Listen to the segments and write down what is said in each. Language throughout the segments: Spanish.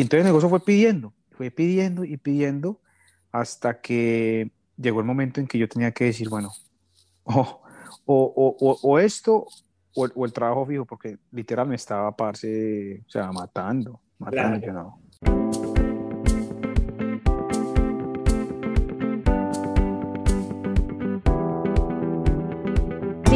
y entonces el negocio fue pidiendo, fue pidiendo y pidiendo hasta que llegó el momento en que yo tenía que decir, bueno, o, o, o, o esto o, el trabajo fijo, porque literal me estaba, parce, o sea, matando, matando, no.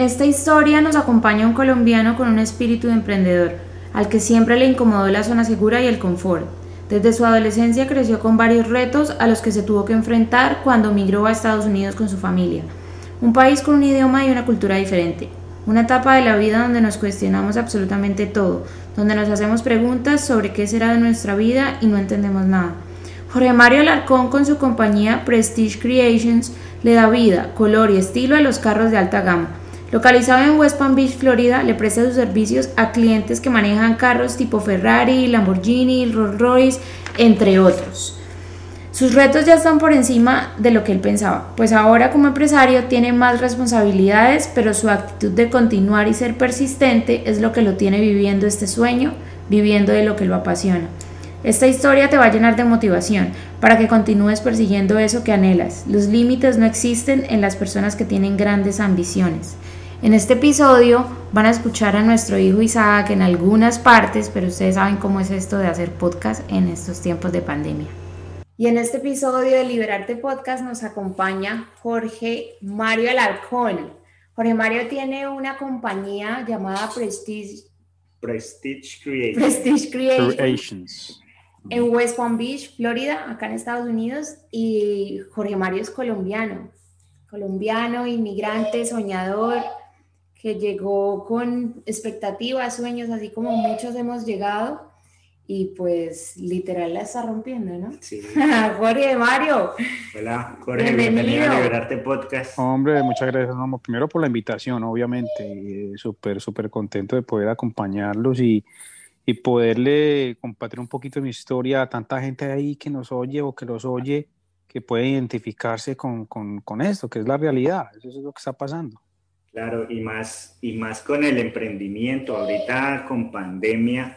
En esta historia nos acompaña un colombiano con un espíritu de emprendedor, al que siempre le incomodó la zona segura y el confort. Desde su adolescencia creció con varios retos a los que se tuvo que enfrentar cuando migró a Estados Unidos con su familia, un país con un idioma y una cultura diferente, una etapa de la vida donde nos cuestionamos absolutamente todo, donde nos hacemos preguntas sobre qué será de nuestra vida y no entendemos nada. Jorge Mario Alarcón con su compañía Prestige Creations le da vida, color y estilo a los carros de alta gama Localizado en West Palm Beach, Florida, le presta sus servicios a clientes que manejan carros tipo Ferrari, Lamborghini, Rolls Royce, entre otros. Sus retos ya están por encima de lo que él pensaba, pues ahora como empresario tiene más responsabilidades, pero su actitud de continuar y ser persistente es lo que lo tiene viviendo este sueño, viviendo de lo que lo apasiona. Esta historia te va a llenar de motivación para que continúes persiguiendo eso que anhelas. Los límites no existen en las personas que tienen grandes ambiciones. En este episodio van a escuchar a nuestro hijo Isaac en algunas partes, pero ustedes saben cómo es esto de hacer podcast en estos tiempos de pandemia. Y en este episodio de Liberarte Podcast nos acompaña Jorge Mario Alarcón. Jorge Mario tiene una compañía llamada Prestige, Prestige Creations. Prestige Creations. En West Palm Beach, Florida, acá en Estados Unidos. Y Jorge Mario es colombiano. Colombiano, inmigrante, soñador que llegó con expectativas, sueños, así como muchos hemos llegado, y pues literal la está rompiendo, ¿no? Sí. Jorge Mario. Hola, Jorge, bienvenido, a Liberarte Podcast. Hombre, muchas gracias, primero por la invitación, obviamente, súper, súper contento de poder acompañarlos y, y poderle compartir un poquito de mi historia a tanta gente ahí que nos oye o que los oye, que puede identificarse con, con, con esto, que es la realidad, eso es lo que está pasando. Claro, y más, y más con el emprendimiento, ahorita con pandemia,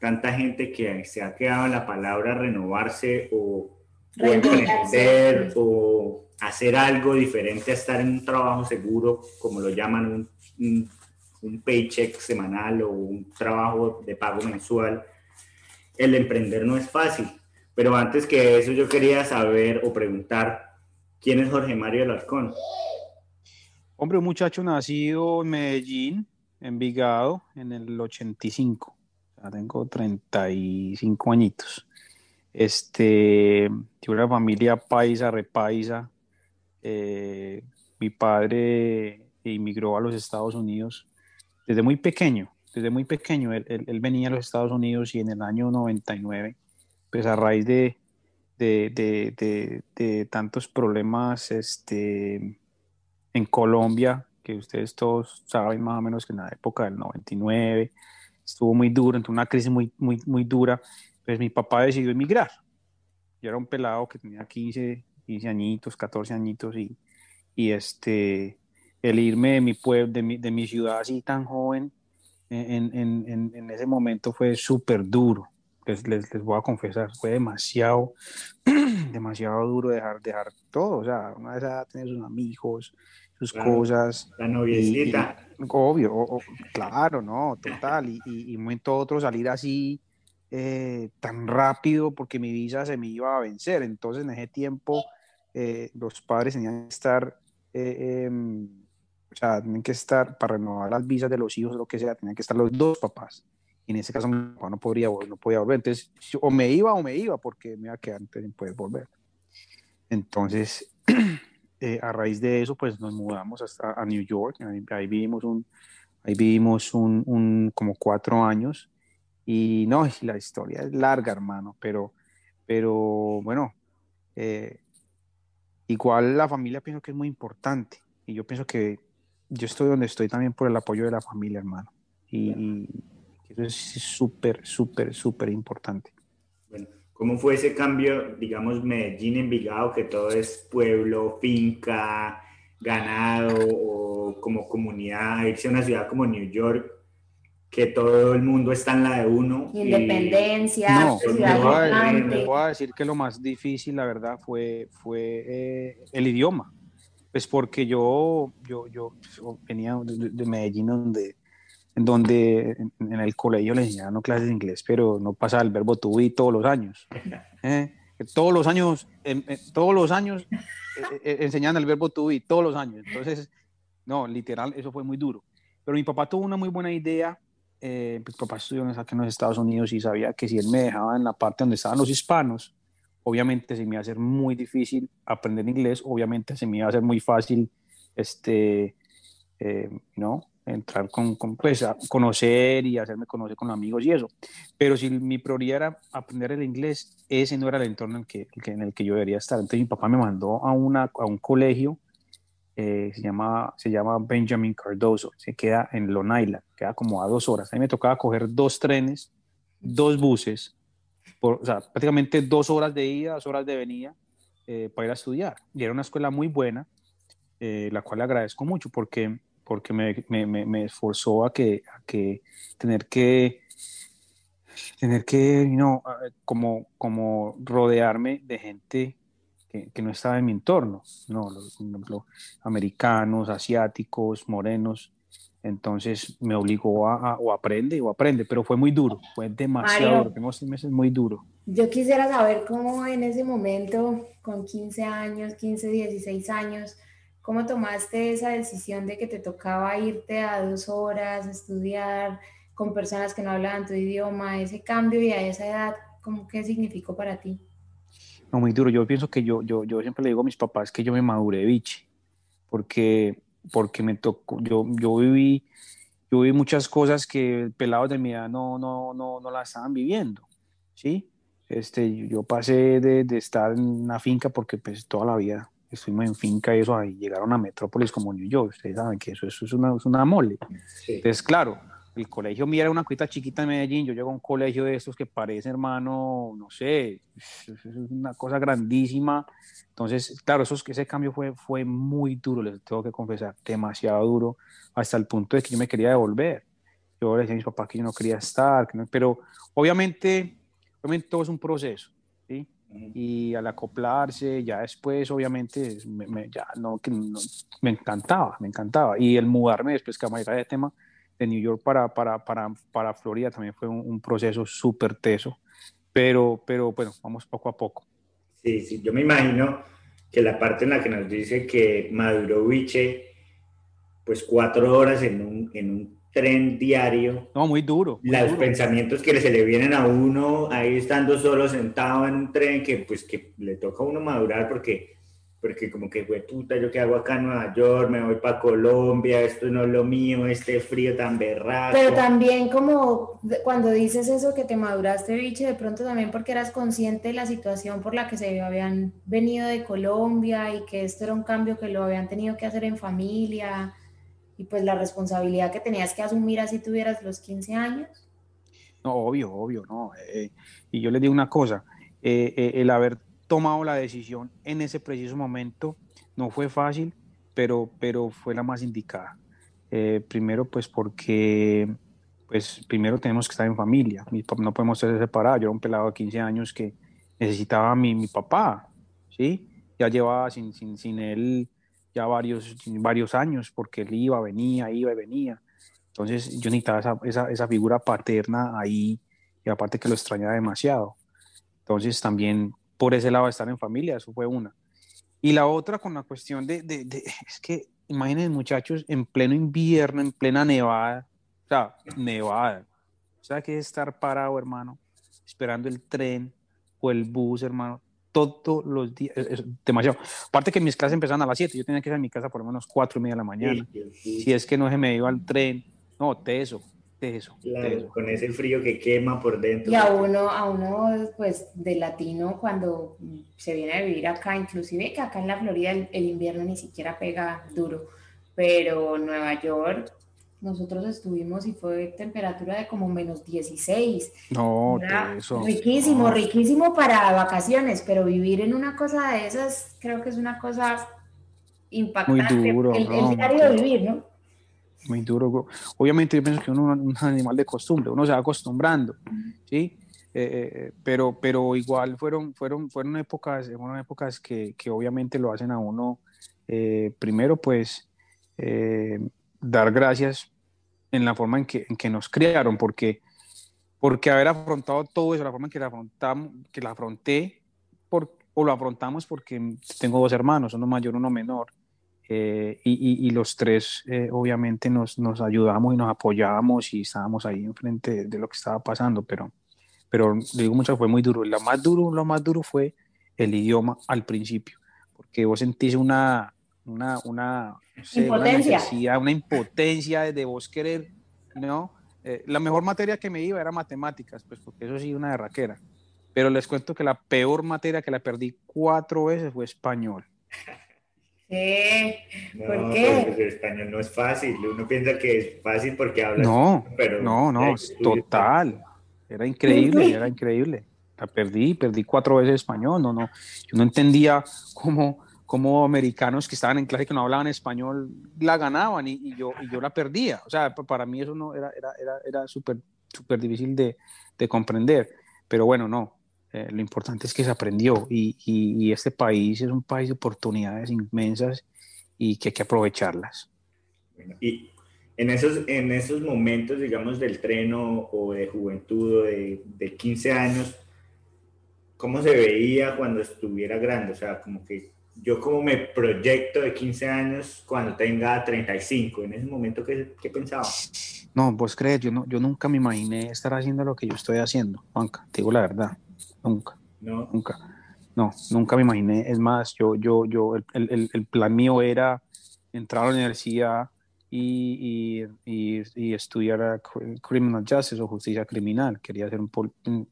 tanta gente que se ha quedado en la palabra renovarse o, emprender o hacer algo diferente a estar en un trabajo seguro, como lo llaman un, un, paycheck semanal o un trabajo de pago mensual. El emprender no es fácil, pero antes que eso yo quería saber o preguntar, ¿quién es Jorge Mario Alarcón? Hombre, un muchacho nacido en Medellín, en Vigado, en el 85. Ya tengo 35 añitos. Este, una familia paisa, repaisa. Eh, mi padre emigró a los Estados Unidos desde muy pequeño, desde muy pequeño. Él, venía a los Estados Unidos y en el año 99, pues a raíz de, de, de, de tantos problemas, este, en Colombia, que ustedes todos saben más o menos que en la época del 99 estuvo muy duro, entró una crisis muy, muy, muy dura, pues mi papá decidió emigrar. Yo era un pelado que tenía 15, 15 añitos, 14 añitos y, y este, el irme de mi pueblo, de mi, de mi ciudad así tan joven, en, en, en ese momento fue súper duro. Les, les, les, voy a confesar, fue demasiado, demasiado duro dejar, dejar todo. O sea, una vez tener sus amigos, sus cosas. La noviecita. obvio, claro, no, total. Y, y, y momento otro salir así eh, tan rápido porque mi visa se me iba a vencer. Entonces en ese tiempo eh, los padres tenían que estar, eh, em, o sea, tenían que estar para renovar las visas de los hijos, lo que sea, tenían que estar los dos papás. Y en ese caso mi papá no, podría, no podía volver. Entonces, o me iba o me iba porque me iba a quedar antes de poder volver. Entonces, Eh, a raíz de eso, pues nos mudamos hasta a New York, ahí, vivimos, un, ahí vivimos un, un, como cuatro años Y no, la historia es larga, hermano, pero, pero bueno, eh, igual la familia pienso que es muy importante. Y yo pienso que yo estoy donde estoy también por el apoyo de la familia, hermano. Y, eso es súper, súper, súper importante. Bueno, ¿cómo fue ese cambio, digamos, Medellín, Envigado, que todo es pueblo, finca, ganado o como comunidad, irse a una ciudad como New York, que todo el mundo está en la de uno. Independencia, no, me voy, a decir que lo más difícil, la verdad, fue, fue eh, el idioma. Pues porque yo, yo, yo venía de, Medellín, donde, en donde en, el colegio le enseñaban clases de inglés, pero no pasaba el verbo to be todos los años. ¿eh? Todos los años, todos los años eh, eh, enseñando el verbo to be, todos los años. Entonces, no, literal, eso fue muy duro. Pero mi papá tuvo una muy buena idea. Eh, mi papá estudió en los Estados Unidos y sabía que si él me dejaba en la parte donde estaban los hispanos, obviamente se me iba a hacer muy difícil aprender inglés, obviamente se me iba a hacer muy fácil, este, ¿no? Entrar con, pues, a conocer y hacerme conocer con amigos y eso. Pero si mi prioridad era aprender el inglés, ese no era el entorno en, que, en el que yo debería estar. Entonces mi papá me mandó a, una, a un colegio, eh, se, llama, se llama Benjamin Cardoso, se queda en Long Island, queda como a dos horas. A mí me tocaba coger dos trenes, dos buses, por, o sea, prácticamente dos horas de ida, dos horas de venida eh, para ir a estudiar. Y era una escuela muy buena, eh, la cual le agradezco mucho porque porque me, me, me, esforzó a que, a que tener que tener que no como como rodearme de gente que, que, no estaba en mi entorno no los, americanos asiáticos morenos. Entonces me obligó a, o aprende o aprende pero fue muy duro fue demasiado seis meses muy duro. Yo quisiera saber cómo en ese momento con 15 años 15 16 años ¿Cómo tomaste esa decisión de que te tocaba irte a dos horas, estudiar con personas que no hablaban tu idioma, ese cambio y a esa edad, ¿cómo qué significó para ti? No, muy duro. Yo pienso que yo, yo, yo siempre le digo a mis papás que yo me maduré, biche, porque, porque me tocó, yo, yo viví, yo viví muchas cosas que pelados de mi edad no, no, no, no las estaban viviendo, ¿sí? Este, yo pasé de, de estar en una finca porque pues toda la vida estuvimos en finca y eso, ahí llegaron a metrópolis como New York, ustedes saben que eso, eso es, una, es una mole. Entonces, claro, el colegio mío era una cuita chiquita en Medellín, yo llego a un colegio de estos que parece, hermano, no sé, es una cosa grandísima. Entonces, claro, eso, ese cambio fue, fue muy duro, les tengo que confesar, demasiado duro, hasta el punto de que yo me quería devolver. Yo le decía a mis papás que yo no quería estar, pero obviamente, obviamente todo es un proceso, ¿sí? Y al acoplarse, ya después obviamente me, ya no, me encantaba, me encantaba. Y el mudarme después que a de tema de New York para, para, para, para Florida también fue un, proceso súper teso, pero, pero bueno, vamos poco a poco. Sí, sí, yo me imagino que la parte en la que nos dice que maduro Viche, pues cuatro horas en un, en un tren diario. No, muy duro. los pensamientos que se le vienen a uno ahí estando solo sentado en un tren que pues que le toca a uno madurar porque porque como que fue puta, yo qué hago acá en Nueva York, me voy para Colombia, esto no es lo mío, este frío tan berraco. Pero también como cuando dices eso que te maduraste, biche, de pronto también porque eras consciente de la situación por la que se habían venido de Colombia y que esto era un cambio que lo habían tenido que hacer en familia y pues la responsabilidad que tenías que asumir así tuvieras los 15 años. No, obvio, obvio, no. Eh, y yo le digo una cosa, eh, eh, el haber tomado la decisión en ese preciso momento no fue fácil, pero, pero fue la más indicada. primero, pues porque, pues primero tenemos que estar en familia, no podemos ser separados. Yo era un pelado de 15 años que necesitaba a mi, mi papá, ¿sí? Ya llevaba sin, sin, sin él ya varios, varios años, porque él iba, venía, iba y venía. Entonces yo necesitaba esa, esa, esa figura paterna ahí y aparte que lo extrañaba demasiado. Entonces también por ese lado estar en familia, eso fue una. Y la otra con la cuestión de, de, es que imaginen muchachos en pleno invierno, en plena nevada, o sea, nevada. O sea, que es estar parado, hermano, esperando el tren o el bus, hermano, todos los días, es, demasiado. Aparte que mis clases empezaban a las 7, yo tenía que ir a mi casa por lo menos 4 y media de la mañana. Si es que no se me iba al tren, no, teso, eso, Con ese frío que quema por dentro. Y a uno, a uno, pues, de latino, cuando se viene a vivir acá, inclusive que acá en la Florida el, invierno ni siquiera pega duro, pero Nueva York, nosotros estuvimos y fue temperatura de como menos 16. No, eso. Riquísimo, riquísimo para vacaciones, pero vivir en una cosa de esas creo que es una cosa impactante. Muy duro. El, el diario de vivir, ¿no? muy duro. Obviamente yo pienso que uno es un animal de costumbre, uno se va acostumbrando, ¿sí? Eh, eh, pero, pero igual fueron, fueron, fueron épocas, fueron épocas que, que obviamente lo hacen a uno, eh, primero pues, dar gracias en la forma en que, en que nos criaron, porque, porque haber afrontado todo eso, la forma en que la, afrontamos, que la afronté, por, o lo afrontamos porque tengo dos hermanos, uno mayor, uno menor, eh, y, y, los tres eh, obviamente nos, nos, ayudamos y nos apoyábamos y estábamos ahí enfrente de lo que estaba pasando, pero, pero digo mucho, fue muy duro. Lo más duro, lo más duro fue el idioma al principio, porque vos sentís una, una, una, impotencia. Una, impotencia de vos querer, ¿no? Eh, la mejor materia que me iba era matemáticas, pues porque eso sí, una raquera Pero les cuento que la peor materia que la perdí cuatro veces fue español. ¿Por qué? Pues, el español no es fácil. Uno piensa que es fácil porque habla. No, pero no, no, total. Era increíble, era increíble. La perdí, perdí cuatro veces español. No, no. Yo no entendía cómo, cómo americanos que estaban en clase que no hablaban español la ganaban y, yo, y yo la perdía. O sea, para mí eso no era, era, era, era súper súper difícil de, de comprender. Pero bueno, no, eh, lo importante es que se aprendió y, y, este país es un país de oportunidades inmensas y que hay que aprovecharlas. y en esos, en esos momentos, digamos, del treno o de juventud o de, de 15 años, ¿cómo se veía cuando estuviera grande? O sea, como que yo como me proyecto de 15 años cuando tenga 35, en ese momento, ¿qué, qué pensaba? No, vos crees, yo, no, yo nunca me imaginé estar haciendo lo que yo estoy haciendo, Juanca, te digo la verdad. Nunca. No. Nunca. No, nunca me imaginé. Es más, yo, yo, yo, el, el, el plan mío era entrar a la universidad y, y, y, estudiar criminal justice o justicia criminal. Quería hacer un,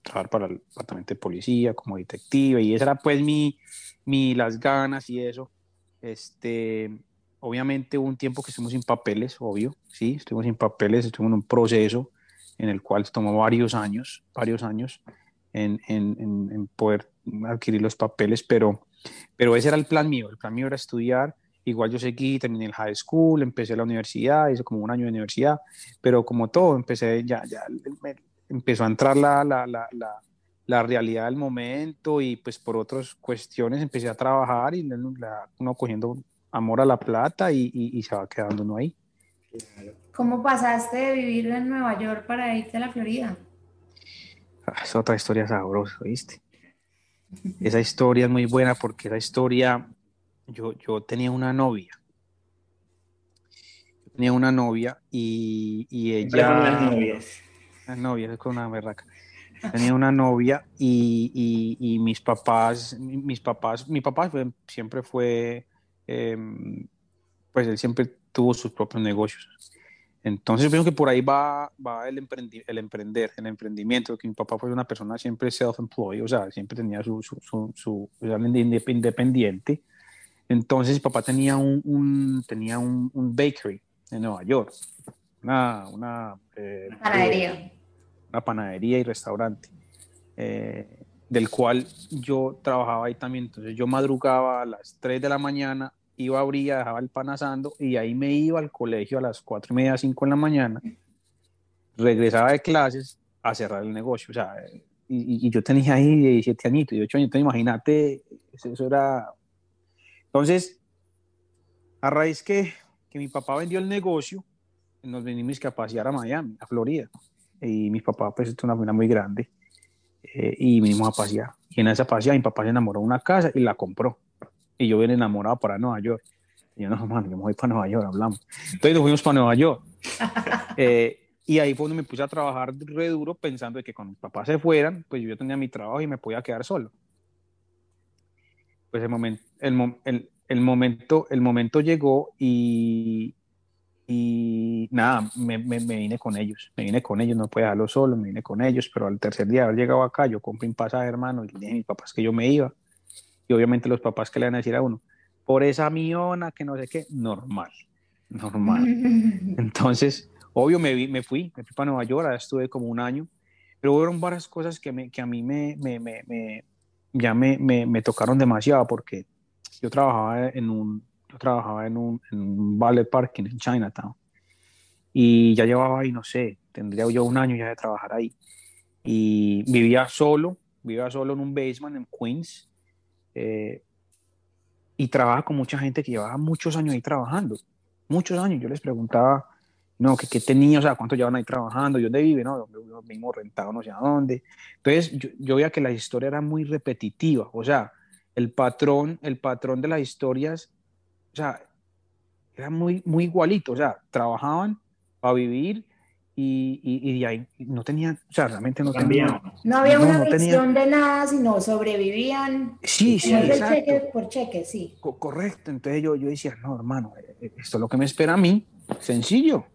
trabajar para el departamento de policía como detective y esa era pues mi, mi, las ganas y eso. Este, obviamente hubo un tiempo que estuvimos sin papeles, obvio, sí, estuvimos sin papeles, estuvimos en un proceso en el cual tomó varios años, varios años en, en, en, poder adquirir los papeles, pero, pero ese era el plan mío. El plan mío era estudiar. Igual yo seguí, terminé el high school, empecé la universidad, hice como un año de universidad, pero como todo, empecé ya, ya empezó a entrar la, la, la, la, realidad del momento y pues por otras cuestiones empecé a trabajar y uno cogiendo amor a la plata y, y, y se va quedando uno ahí. ¿Cómo pasaste de vivir en Nueva York para irte a la Florida? Es otra historia sabrosa, ¿viste? Esa historia es muy buena porque esa historia, yo, yo tenía una novia. tenía una novia y, y ella... Con las novias. Las novias, con una berraca. Tenía una novia y, y, y, mis papás, mis papás, mi papá siempre fue, em, pues él siempre tuvo sus propios negocios. Entonces yo que por ahí va, va el, el emprender, el emprendimiento, que mi papá fue una persona siempre self-employed, o sea, siempre tenía su, su, su, su independiente. Entonces mi papá tenía un, un tenía un, un, bakery en Nueva York, una, una eh, panadería. Una panadería y restaurante, eh, del cual yo trabajaba ahí también. Entonces yo madrugaba a las 3 de la mañana iba a abrir, dejaba el pan asando y ahí me iba al colegio a las cuatro y media, cinco en la mañana, regresaba de clases a cerrar el negocio, o sea, y, yo tenía ahí 17 añitos, 18 años, imagínate, eso era... Entonces, a raíz que, que mi papá vendió el negocio, nos venimos a pasear a Miami, a Florida, y mi papá pues es una familia muy grande, eh, y vinimos a pasear, y en esa paseada mi papá se enamoró de una casa y la compró y yo vine enamorado para Nueva York. Y yo, no, mano, yo me voy para Nueva York, hablamos. Entonces nos fuimos para Nueva York. Eh, y ahí fue donde me puse a trabajar re duro pensando de que cuando mis papás se fueran, pues yo tenía mi trabajo y me podía quedar solo. Pues el momento, el, el, el momento, el momento llegó y, y nada, me, me, vine con ellos, me vine con ellos, no puedo dejarlo solo, me vine con ellos, pero al tercer día de haber llegado acá, yo compré un pasaje, hermano, y le dije a mis papás que yo me iba, y obviamente los papás que le van a decir a uno, por esa miona, que no sé qué, normal, normal. Entonces, obvio, me, me fui, me fui para Nueva York, estuve como un año, pero hubo varias cosas que, me, que a mí me, me, me ya me, me, tocaron demasiado porque yo trabajaba en un, yo trabajaba en un, en un ballet parking en Chinatown y ya llevaba ahí, no sé, tendría yo un año ya de trabajar ahí y vivía solo, vivía solo en un basement en Queens eh, y trabajaba con mucha gente que llevaba muchos años ahí trabajando, muchos años. Yo les preguntaba, no, que qué tenía, o sea, cuánto llevan ahí trabajando, y dónde vive, no, mismo rentado, no sé a dónde. Entonces, yo, yo, veía que la historia era muy repetitiva, o sea, el patrón, el patrón de las historias, o sea, era muy, muy igualito, o sea, trabajaban para vivir y, y, de ahí no tenían, o sea, realmente no tenían. No había una visión de nada, sino sobrevivían. Sí, sí, exacto. Cheque por cheque, sí. correcto, entonces yo, yo decía, no, hermano, eh, eh, esto es lo que me espera a mí, sencillo,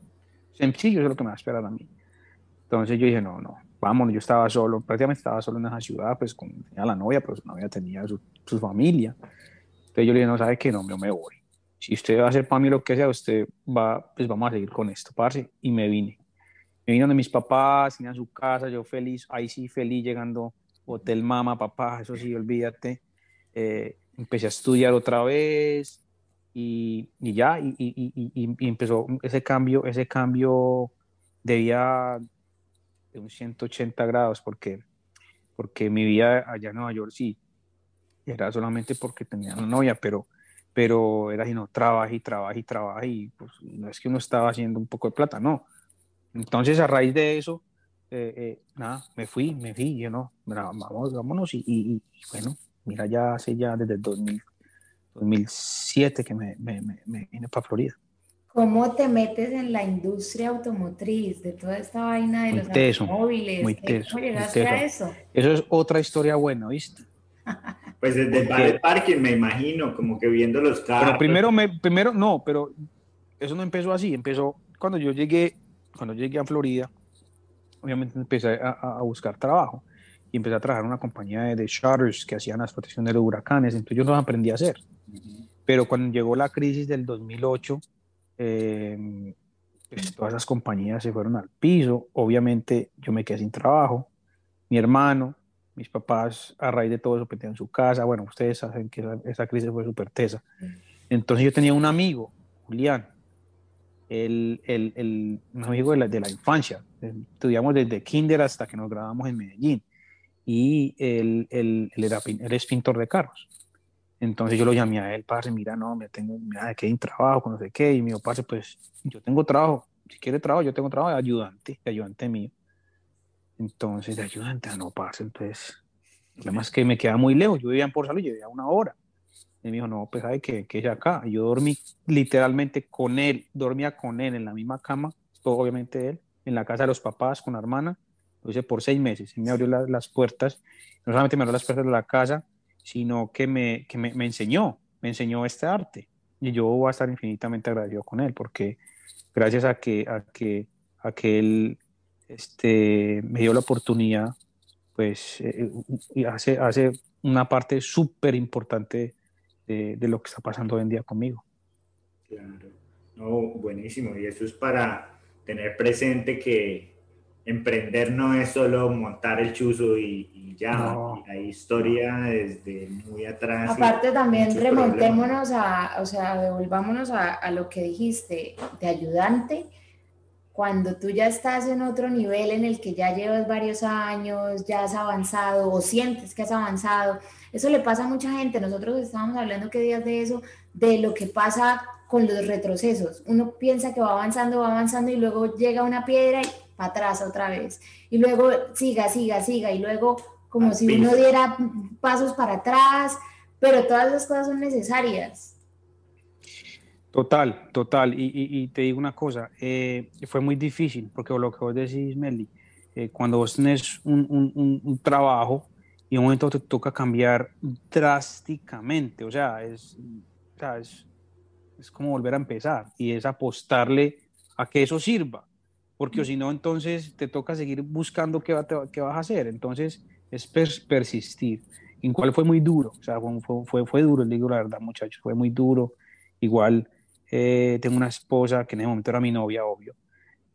sencillo es lo que me va a esperar a mí. Entonces yo dije, no, no, vámonos, yo estaba solo, prácticamente estaba solo en esa ciudad, pues con, tenía la novia, pero su novia tenía su, su familia. Entonces yo le dije, no, ¿sabe qué? No, yo me voy. Si usted va a hacer para mí lo que sea, usted va, pues vamos a seguir con esto, parce. Y me vine me vino de mis papás, tenía su casa, yo feliz, ahí sí feliz llegando, hotel mama, papá, eso sí, olvídate. Eh, empecé a estudiar otra vez y, y ya, y, y, y, empezó ese cambio, ese cambio debía de un 180 grados, porque, porque mi vida allá en Nueva York sí, era solamente porque tenía una novia, pero, pero era si no, trabaja y trabaja y trabaja y pues no es que uno estaba haciendo un poco de plata, no, entonces, a raíz de eso, eh, eh, nada, me fui, me fui, yo no, vamos, vámonos y, bueno, mira, ya hace ya desde el 2007 que me, me, me, vine para Florida. ¿Cómo te metes en la industria automotriz, de toda esta vaina de los automóviles? Muy teso, ¿Cómo llegaste a eso? Eso es otra historia buena, ¿viste? Pues desde el parking, me imagino, como que viendo los carros. Pero primero, me, primero, no, pero eso no empezó así, empezó cuando yo llegué cuando llegué a Florida, obviamente empecé a, buscar trabajo y empecé a trabajar en una compañía de, de charters que hacían las protecciones de los huracanes, entonces yo no aprendí a hacer. Pero cuando llegó la crisis del 2008, eh, pues todas esas compañías se fueron al piso, obviamente yo me quedé sin trabajo, mi hermano, mis papás a raíz de todo eso perdieron su casa, bueno, ustedes saben que esa, crisis fue súper tesa. Entonces yo tenía un amigo, Julián, el, el, el, un amigo de la, de la, infancia. Estudiamos desde kinder hasta que nos grabamos en Medellín. Y él, él, él, era, él es pintor de carros. Entonces yo lo llamé a él, parce, mira, no, me tengo, mira, que hay un trabajo, no sé qué. Y me dijo, parce, pues yo tengo trabajo. Si quiere trabajo, yo tengo trabajo de ayudante, de ayudante mío. Entonces, de ayudante, ah, no, parce, entonces, el problema es que me queda muy lejos. Yo vivía en Por Salud, yo vivía una hora. Y me dijo, no, pues sabe que, que es acá. Y yo dormí literalmente con él, dormía con él en la misma cama, todo obviamente él, en la casa de los papás con la hermana. Lo hice por seis meses. Y me abrió las puertas, no solamente me abrió las puertas de la casa, sino que, me, que me, me, enseñó, me enseñó este arte. Y yo voy a estar infinitamente agradecido con él, porque gracias a que, a que, a que él este, me dio la oportunidad, pues eh, hace, hace una parte súper importante de, lo que está pasando hoy en día conmigo. Claro, no, buenísimo. Y eso es para tener presente que emprender no es solo montar el chuzo y, ya, la historia desde muy atrás. Aparte también remontémonos a, o sea, devolvámonos a, a, lo que dijiste de ayudante, cuando tú ya estás en otro nivel en el que ya llevas varios años, ya has avanzado o sientes que has avanzado, eso le pasa a mucha gente. Nosotros estábamos hablando qué días de eso, de lo que pasa con los retrocesos. Uno piensa que va avanzando, va avanzando y luego llega una piedra y para atrás otra vez. Y luego siga, siga, siga y luego como si uno diera pasos para atrás, pero todas esas cosas son necesarias. Total, total. Y, te digo una cosa, eh, fue muy difícil, porque lo que vos decís, Meli, eh, cuando vos tenés un, un trabajo, y en un momento te toca cambiar drásticamente, o sea, es, es, es, como volver a empezar y es apostarle a que eso sirva, porque si no, entonces te toca seguir buscando qué, va, qué vas a hacer. Entonces, es persistir. En cual fue muy duro, o sea, fue, fue, fue duro, digo la verdad, muchachos, fue muy duro. Igual eh, tengo una esposa que en ese momento era mi novia, obvio,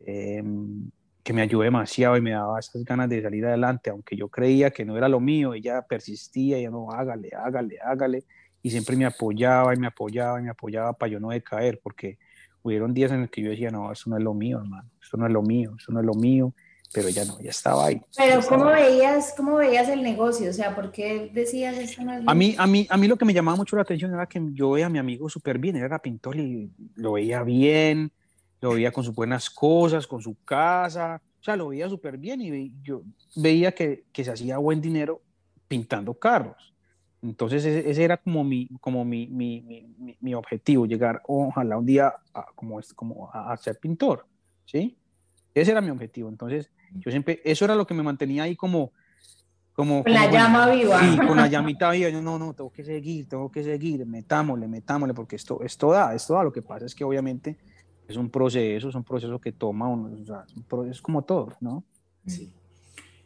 em, que me ayudó demasiado y me daba esas ganas de salir adelante, aunque yo creía que no era lo mío, ella persistía, ella no, hágale, hágale, hágale, y siempre me apoyaba y me apoyaba y me apoyaba para yo no decaer, porque hubieron días en los que yo decía, no, eso no es lo mío, hermano, eso no es lo mío, eso no es lo mío, pero ya no, ya estaba ahí. Pero ¿cómo veías, cómo veías el negocio? O sea, ¿por qué decías eso no es a mí, a mí, a mí lo que me llamaba mucho la atención era que yo veía a mi amigo súper bien, era pintor y lo veía bien, lo veía con sus buenas cosas, con su casa, o sea, lo veía súper bien y yo veía que, que, se hacía buen dinero pintando carros. Entonces ese, era como mi, como mi, mi, mi, mi, objetivo, llegar ojalá un día a, como, como a, a ser pintor, ¿sí? Ese era mi objetivo. Entonces, yo siempre, eso era lo que me mantenía ahí como... como con la llama viva. Sí, con la llamita viva. Yo, no, no, tengo que seguir, tengo que seguir, metámosle, metámosle, porque esto, esto da, esto da. Lo que pasa es que obviamente es un proceso, es un proceso que toma uno, o sea, es como todo, ¿no? Sí.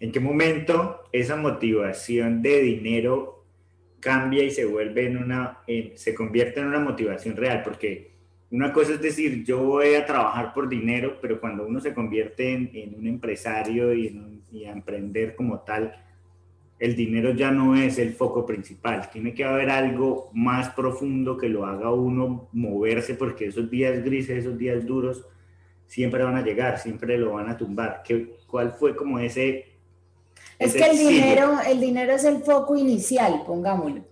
¿En qué momento esa motivación de dinero cambia y se vuelve en una, se convierte en una motivación real? Porque una cosa es decir, yo voy a trabajar por dinero, pero cuando uno se convierte en, un empresario y, a emprender como tal, el dinero ya no es el foco principal. Tiene que haber algo más profundo que lo haga uno moverse, porque esos días grises, esos días duros, siempre van a llegar, siempre lo van a tumbar. ¿Qué, ¿Cuál fue como ese... Es que el dinero, el dinero es el foco inicial, pongámoslo.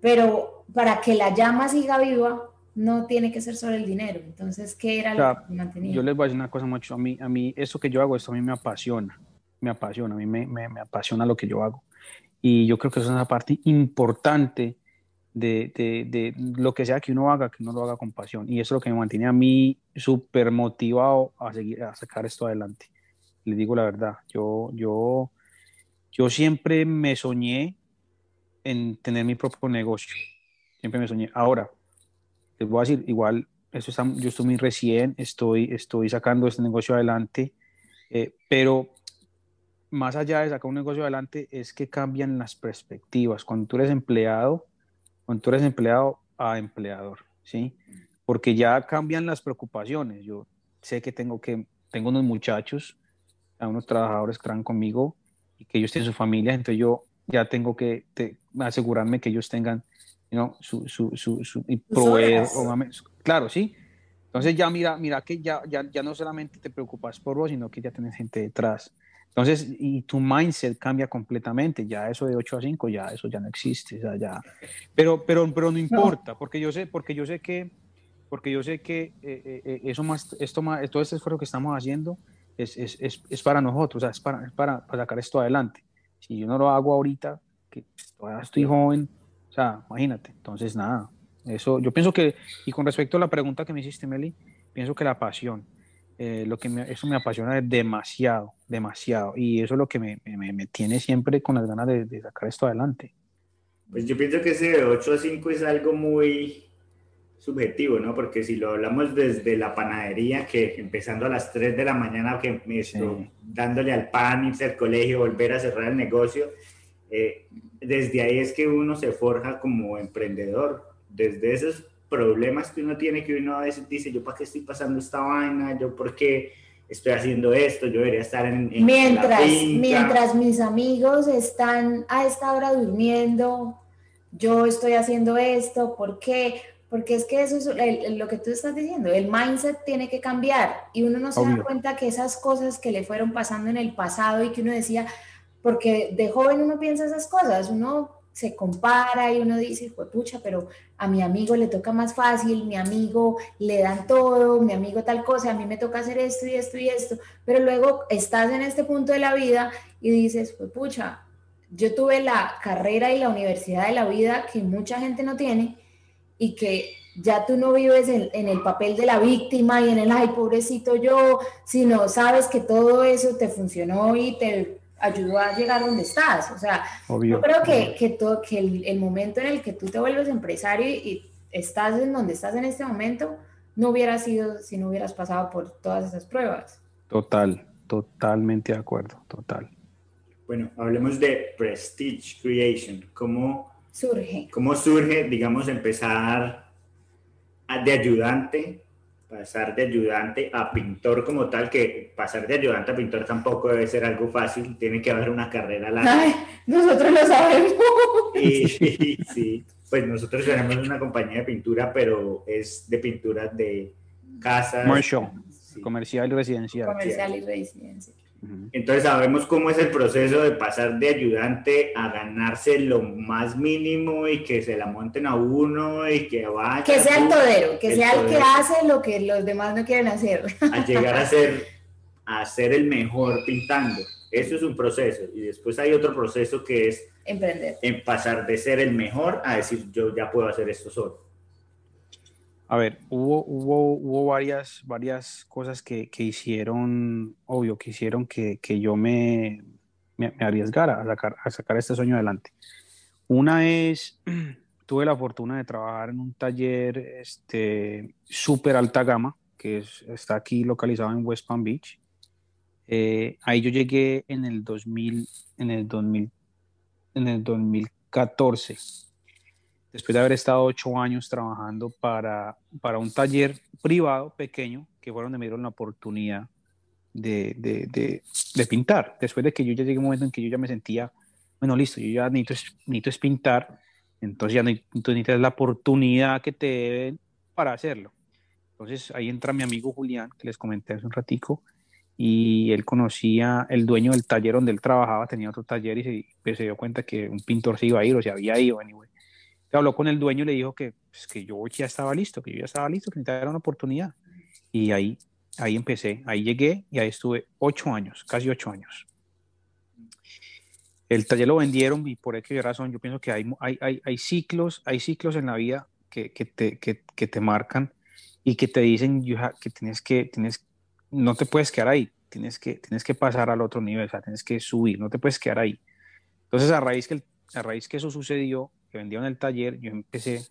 Pero para que la llama siga viva, no tiene que ser sobre el dinero. Entonces, ¿qué era lo que mantenía? Yo les voy a decir una cosa mucho. A mí, a mí, eso que yo hago, esto a mí me apasiona. Me apasiona, a mí me, me, me apasiona lo que yo hago. Y yo creo que eso es una parte importante de, de, de, lo que sea que uno haga, que uno lo haga con pasión. Y eso es lo que me mantiene a mí súper motivado a seguir, a sacar esto adelante. Les digo la verdad, yo, yo, yo siempre me soñé en tener mi propio negocio. Siempre me soñé. Ahora, les voy a decir, igual, eso está, yo estoy muy recién, estoy, estoy sacando este negocio adelante, eh, pero más allá de sacar un negocio adelante es que cambian las perspectivas. Cuando tú eres empleado, cuando tú eres empleado a empleador, ¿sí? Porque ya cambian las preocupaciones. Yo sé que tengo que, tengo unos muchachos, unos trabajadores que trabajan conmigo y que ellos tienen su familia, entonces yo ya tengo que asegurarme que ellos tengan ¿no? su, su, su, su y proveer, claro, sí. Entonces ya mira, mira que ya, ya, ya no solamente te preocupas por vos, sino que ya tienes gente detrás. Entonces, y tu mindset cambia completamente, ya eso de 8 a 5, ya eso ya no existe, o sea, ya. Pero, pero, pero no importa, porque yo sé, porque yo sé que, porque yo sé que eh, eh, eh, eso más, esto más, todo este esfuerzo que estamos haciendo es, es, es, es para nosotros, o sea, es para, para, para, sacar esto adelante. Si yo no lo hago ahorita, que todavía estoy joven, o sea, imagínate. Entonces, nada, eso, yo pienso que, y con respecto a la pregunta que me hiciste, Meli, pienso que la pasión, eh, lo que eso me apasiona demasiado, demasiado. Y eso es lo que me, me, tiene siempre con las ganas de, sacar esto adelante. Pues yo pienso que ese de 8 a 5 es algo muy subjetivo, ¿no? Porque si lo hablamos desde la panadería, que empezando a las 3 de la mañana, que me estoy dándole al pan, irse al colegio, volver a cerrar el negocio, eh, desde ahí es que uno se forja como emprendedor, desde esos problemas que uno tiene, que uno a veces dice, yo para qué estoy pasando esta vaina, yo por qué estoy haciendo esto, yo debería estar en... mientras, mientras mis amigos están a esta hora durmiendo, yo estoy haciendo esto, ¿por qué? Porque es que eso es lo que tú estás diciendo, el mindset tiene que cambiar y uno no se da cuenta que esas cosas que le fueron pasando en el pasado y que uno decía, porque de joven uno piensa esas cosas, uno se compara y uno dice, pues pucha, pero a mi amigo le toca más fácil, mi amigo le dan todo, mi amigo tal cosa, a mí me toca hacer esto y esto y esto, pero luego estás en este punto de la vida y dices, pues pucha, yo tuve la carrera y la universidad de la vida que mucha gente no tiene y que ya tú no vives en, en, el papel de la víctima y en el, ay, pobrecito yo, sino sabes que todo eso te funcionó y te ayudó a llegar donde estás. O sea, yo creo que, que, todo, que el, momento en el que tú te vuelves empresario y, estás en donde estás en este momento, no hubiera sido si no hubieras pasado por todas esas pruebas. Total, totalmente de acuerdo, total. Bueno, hablemos de Prestige Creation. ¿Cómo surge? ¿Cómo surge, digamos, empezar de ayudante pasar de ayudante a pintor como tal, que pasar de ayudante a pintor tampoco debe ser algo fácil, tiene que haber una carrera larga. Ay, nosotros lo sabemos. Y, sí, pues nosotros tenemos una compañía de pintura, pero es de pinturas de casas. comercial y residencial. Comercial y residencial. Entonces sabemos cómo es el proceso de pasar de ayudante a ganarse lo más mínimo y que se la monten a uno y que vaya. Que sea el todero, que sea el que hace lo que los demás no quieren hacer. A llegar a ser, a ser el mejor pintando. Eso es un proceso. Y después hay otro proceso que es emprender. En pasar de ser el mejor a decir yo ya puedo hacer esto solo. A ver, hubo, hubo, hubo varias, varias cosas que, que hicieron, obvio, que hicieron que, que yo me, me, arriesgara a sacar, a sacar este sueño adelante. Una es, tuve la fortuna de trabajar en un taller este, súper alta gama, que es, está aquí localizado en West Palm Beach. Eh, ahí yo llegué en el 2000, en el 2000, en el 2014 después de haber estado ocho años trabajando para, para un taller privado pequeño, que fue donde me dieron la oportunidad de, de, de, pintar. Después de que yo ya llegué a un momento en que yo ya me sentía, bueno, listo, yo ya necesito, necesito es pintar, entonces ya necesitas la oportunidad que te deben para hacerlo. Entonces ahí entra mi amigo Julián, que les comenté hace un ratico, y él conocía el dueño del taller donde él trabajaba, tenía otro taller y se, pues, se dio cuenta que un pintor se iba a ir o se había ido, anyway habló con el dueño y le dijo que, pues, que yo ya estaba listo, que yo ya estaba listo, que necesitaba una oportunidad. Y ahí, ahí empecé, ahí llegué y ahí estuve ocho años, casi ocho años. El taller lo vendieron y por qué razón yo pienso que hay, hay, hay, hay ciclos, hay ciclos en la vida que, que, te, que, que te marcan y que te dicen que tienes que, tienes, no te puedes quedar ahí, tienes que, tienes que pasar al otro nivel, o sea, tienes que subir, no te puedes quedar ahí. Entonces, a raíz que, a raíz que eso sucedió, que vendieron el taller, yo empecé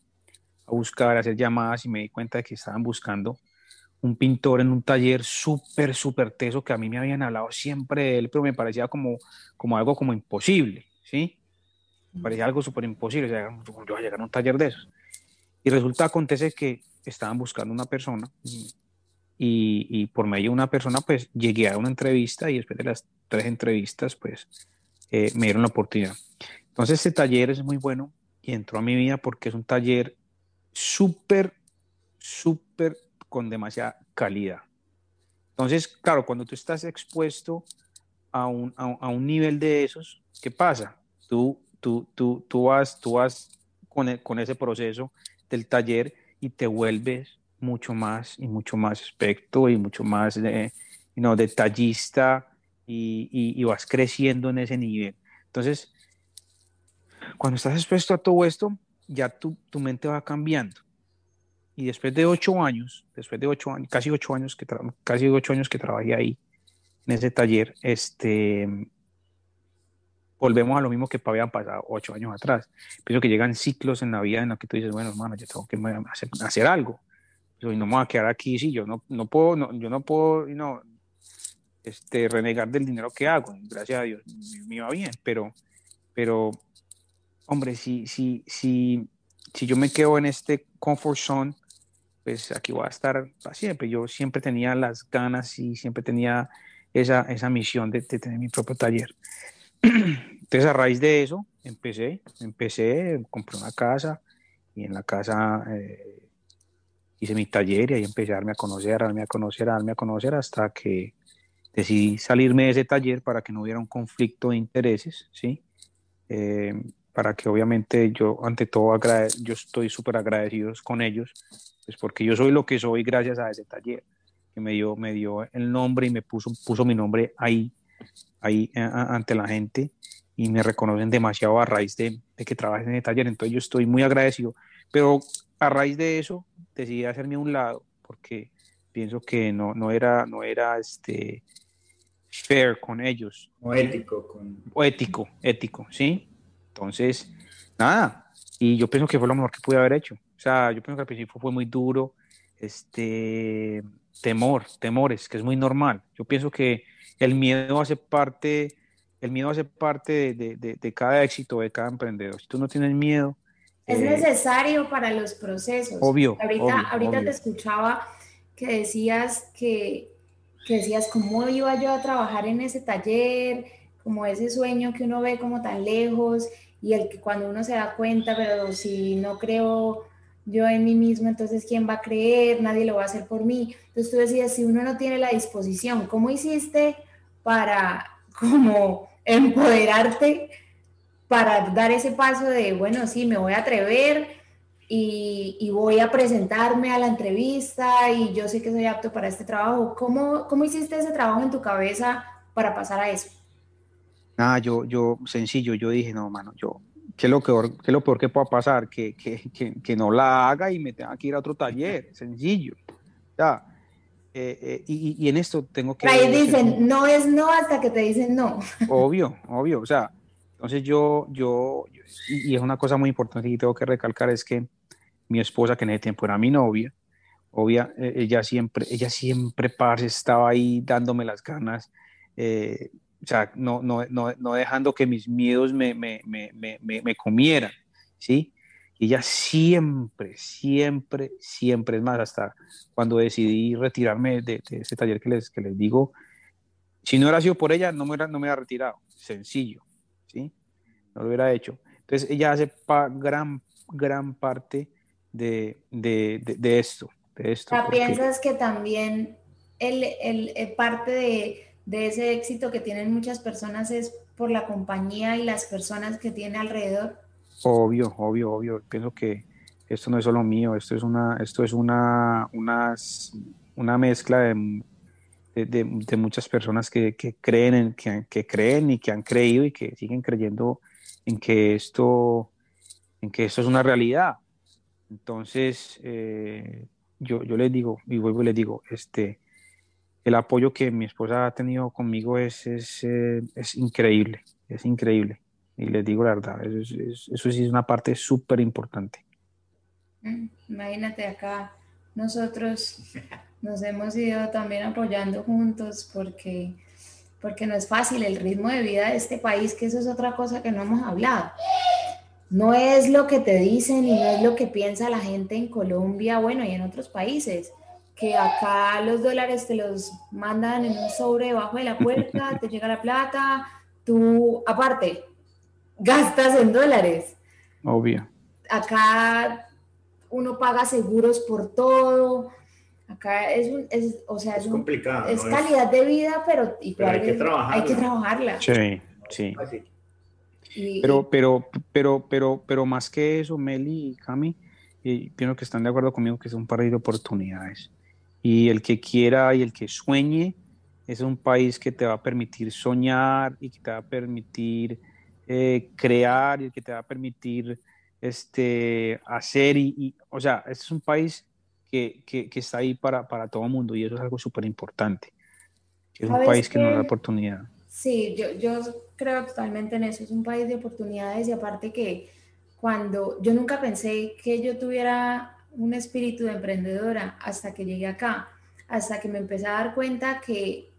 a buscar, a hacer llamadas y me di cuenta de que estaban buscando un pintor en un taller súper, súper teso que a mí me habían hablado siempre de él, pero me parecía como, como algo como imposible, ¿sí? Me parecía algo súper imposible, o sea, yo voy a llegar a un taller de esos. Y resulta, acontece que estaban buscando una persona y, y, por medio de una persona, pues llegué a una entrevista y después de las tres entrevistas, pues eh, me dieron la oportunidad. Entonces, este taller es muy bueno y entró a mi vida porque es un taller súper, súper con demasiada calidad. Entonces, claro, cuando tú estás expuesto a un, a, un nivel de esos, ¿qué pasa? Tú, tú, tú, tú vas, tú vas con, e, con ese proceso del taller y te vuelves mucho más y mucho más aspecto y mucho más de, you detallista y, y, y, vas creciendo en ese nivel. Entonces, cuando estás expuesto a todo esto, ya tu, tu mente va cambiando. Y después de ocho años, después de ocho años, casi ocho años que, casi ocho años que trabajé ahí, en ese taller, este, volvemos a lo mismo que habían pasado ocho años atrás. Pienso que llegan ciclos en la vida en los que tú dices, bueno, hermano, yo tengo que hacer, hacer algo. Y no me voy a quedar aquí, sí, yo no, no puedo, no, yo no puedo, no, este, renegar del dinero que hago. Gracias a Dios, me va bien, pero, pero hombre, si, si, si, si yo me quedo en este comfort zone, pues aquí voy a estar para siempre. Yo siempre tenía las ganas y siempre tenía esa, esa misión de, tener mi propio taller. Entonces, a raíz de eso, empecé, empecé, compré una casa y en la casa eh, hice mi taller y ahí empecé a darme a conocer, a darme a conocer, a darme a conocer hasta que decidí salirme de ese taller para que no hubiera un conflicto de intereses, ¿sí? Eh, para que obviamente yo ante todo yo estoy súper agradecido con ellos, pues porque yo soy lo que soy gracias a ese taller que me dio, me dio el nombre y me puso, puso mi nombre ahí, ahí ante la gente y me reconocen demasiado a raíz de, de que trabaje en el taller, entonces yo estoy muy agradecido, pero a raíz de eso decidí hacerme a un lado porque pienso que no, no era, no era este fair con ellos. O ético. Con... O ético, ético, ¿sí? Entonces, nada, y yo pienso que fue lo mejor que pude haber hecho. O sea, yo pienso que al principio fue muy duro, este, temor, temores, que es muy normal. Yo pienso que el miedo hace parte, el miedo hace parte de, cada éxito de cada emprendedor. Si tú no tienes miedo... Es eh, necesario para los procesos. Obvio. Ahorita, ahorita te escuchaba que decías que, que decías, ¿cómo iba yo a trabajar en ese taller? Como ese sueño que uno ve como tan lejos y el que cuando uno se da cuenta, pero si no creo yo en mí mismo, entonces ¿quién va a creer? Nadie lo va a hacer por mí. Entonces tú decías, si uno no tiene la disposición, ¿cómo hiciste para como empoderarte para dar ese paso de, bueno, sí, me voy a atrever y, voy a presentarme a la entrevista y yo sé que soy apto para este trabajo? ¿Cómo, cómo hiciste ese trabajo en tu cabeza para pasar a eso? Nada, yo, yo, sencillo, yo dije, no, mano, yo, ¿qué es lo peor, qué es lo peor que pueda pasar? Que, que, que, que, no la haga y me tenga que ir a otro taller, sencillo. Ya. Eh, eh, y, y, en esto tengo que... Ahí dicen, no es no hasta que te dicen no. Obvio, obvio. O sea, entonces yo, yo, y, es una cosa muy importante que tengo que recalcar, es que mi esposa, que en ese tiempo era mi novia, obvia, eh, ella siempre, ella siempre, parce, estaba ahí dándome las ganas. Eh, o sea, no, no, no, no dejando que mis miedos me, me, me, me, comieran, ¿sí? Y ella siempre, siempre, siempre, es más, hasta cuando decidí retirarme de, ese taller que les, que les digo, si no hubiera sido por ella, no me hubiera, no me hubiera retirado, sencillo, ¿sí? No lo hubiera hecho. Entonces, ella hace gran, gran parte de, de, de, esto. De esto ¿Piensas que también el, el, el parte de de ese éxito que tienen muchas personas es por la compañía y las personas que tiene alrededor? Obvio, obvio, obvio. Pienso que esto no es solo mío, esto es una, esto es una, una, una mezcla de, de, muchas personas que, que creen en, que, que, creen y que han creído y que siguen creyendo en que esto, en que esto es una realidad. Entonces, eh, yo, yo les digo, y vuelvo y les digo, este, el apoyo que mi esposa ha tenido conmigo es, es, eh, es increíble, es increíble. Y les digo la verdad, eso, sí es una parte súper importante. Mm, imagínate acá, nosotros nos hemos ido también apoyando juntos porque, porque no es fácil el ritmo de vida de este país, que eso es otra cosa que no hemos hablado. No es lo que te dicen y no es lo que piensa la gente en Colombia, bueno, y en otros países que acá los dólares te los mandan en un sobre debajo de la puerta, te llega la plata, tú aparte gastas en dólares. Obvio. Acá uno paga seguros por todo. Acá es, un, es o sea, es, complicado. Es calidad de vida, pero, hay, que trabajarla. hay que trabajarla. Sí, sí. pero, pero, pero, pero, pero más que eso, Meli y Cami, y pienso que están de acuerdo conmigo que es un par de oportunidades y el que quiera y el que sueñe es un país que te va a permitir soñar y que te va a permitir eh, crear y que te va a permitir este, hacer y, o sea, este es un país que, que, que está ahí para, para, todo el mundo y eso es algo súper importante. Es un país que, nos da oportunidad. Sí, yo, yo creo totalmente en eso, es un país de oportunidades y aparte que cuando yo nunca pensé que yo tuviera un espíritu de emprendedora hasta que llegué acá, hasta que me empecé a dar cuenta que,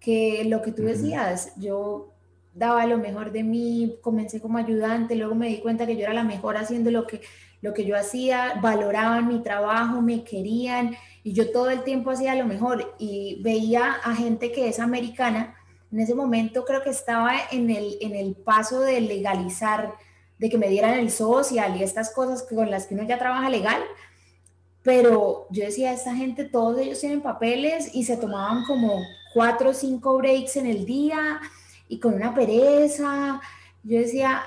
que lo que tú decías, yo daba lo mejor de mí, comencé como ayudante, luego me di cuenta que yo era la mejor haciendo lo que, lo que yo hacía, valoraban mi trabajo, me querían y yo todo el tiempo hacía lo mejor y veía a gente que es americana, en ese momento creo que estaba en el, en el paso de legalizar de que me dieran el social y estas cosas con las que uno ya trabaja legal, pero yo decía, esta gente, todos ellos tienen papeles y se tomaban como cuatro o cinco breaks en el día y con una pereza. Yo decía,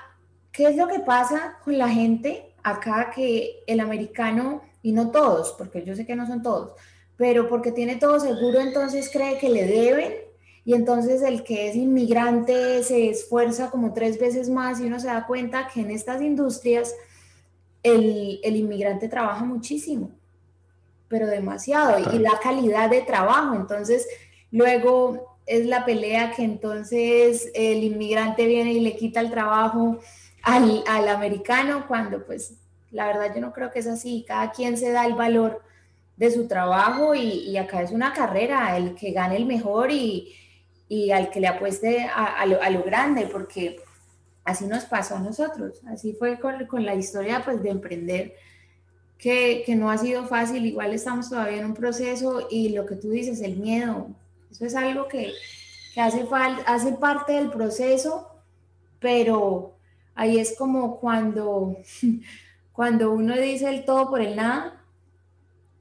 ¿qué es lo que pasa con la gente acá que el americano, y no todos, porque yo sé que no son todos, pero porque tiene todo seguro, entonces cree que le deben y entonces el que es inmigrante se esfuerza como tres veces más y uno se da cuenta que en estas industrias el, el inmigrante trabaja muchísimo, pero demasiado, y la calidad de trabajo. Entonces, luego es la pelea que entonces el inmigrante viene y le quita el trabajo al, al americano, cuando pues la verdad yo no creo que es así, cada quien se da el valor de su trabajo y, acá es una carrera, el que gane el mejor y, al que le apueste a, lo, grande, porque así nos pasó a nosotros, así fue con, la historia pues de emprender, que, no ha sido fácil, igual estamos todavía en un proceso y lo que tú dices, el miedo, eso es algo que, hace, hace parte del proceso, pero ahí es como cuando, cuando uno dice el todo por el nada,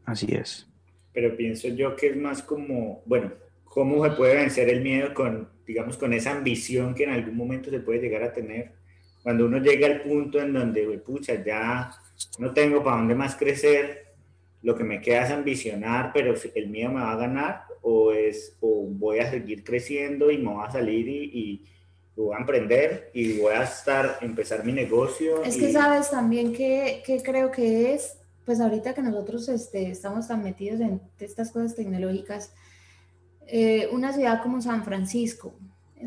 Así es. Pero pienso yo que es más como, bueno, ¿cómo se puede vencer el miedo con, digamos, con esa ambición que en algún momento se puede llegar a tener? Cuando uno llega al punto en donde, pucha, ya no tengo para dónde más crecer, lo que me queda es ambicionar, pero el miedo me va a ganar, o, es, o voy a seguir creciendo y me voy a salir y, y voy a emprender y voy a estar, empezar mi negocio. Es que sabes también que, que creo que es pues ahorita que nosotros este, estamos tan metidos en estas cosas tecnológicas, eh, una ciudad como San Francisco.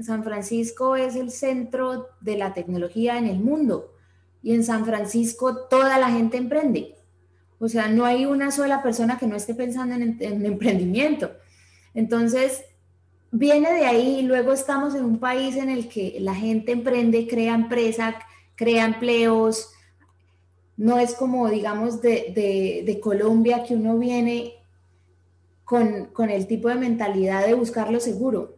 San Francisco es el centro de la tecnología en el mundo y en San Francisco toda la gente emprende. O sea, no hay una sola persona que no esté pensando en, en emprendimiento. Entonces, viene de ahí y luego estamos en un país en el que la gente emprende, crea empresa, crea empleos, no es como, digamos, de, Colombia que uno viene con, el tipo de mentalidad de buscar lo seguro,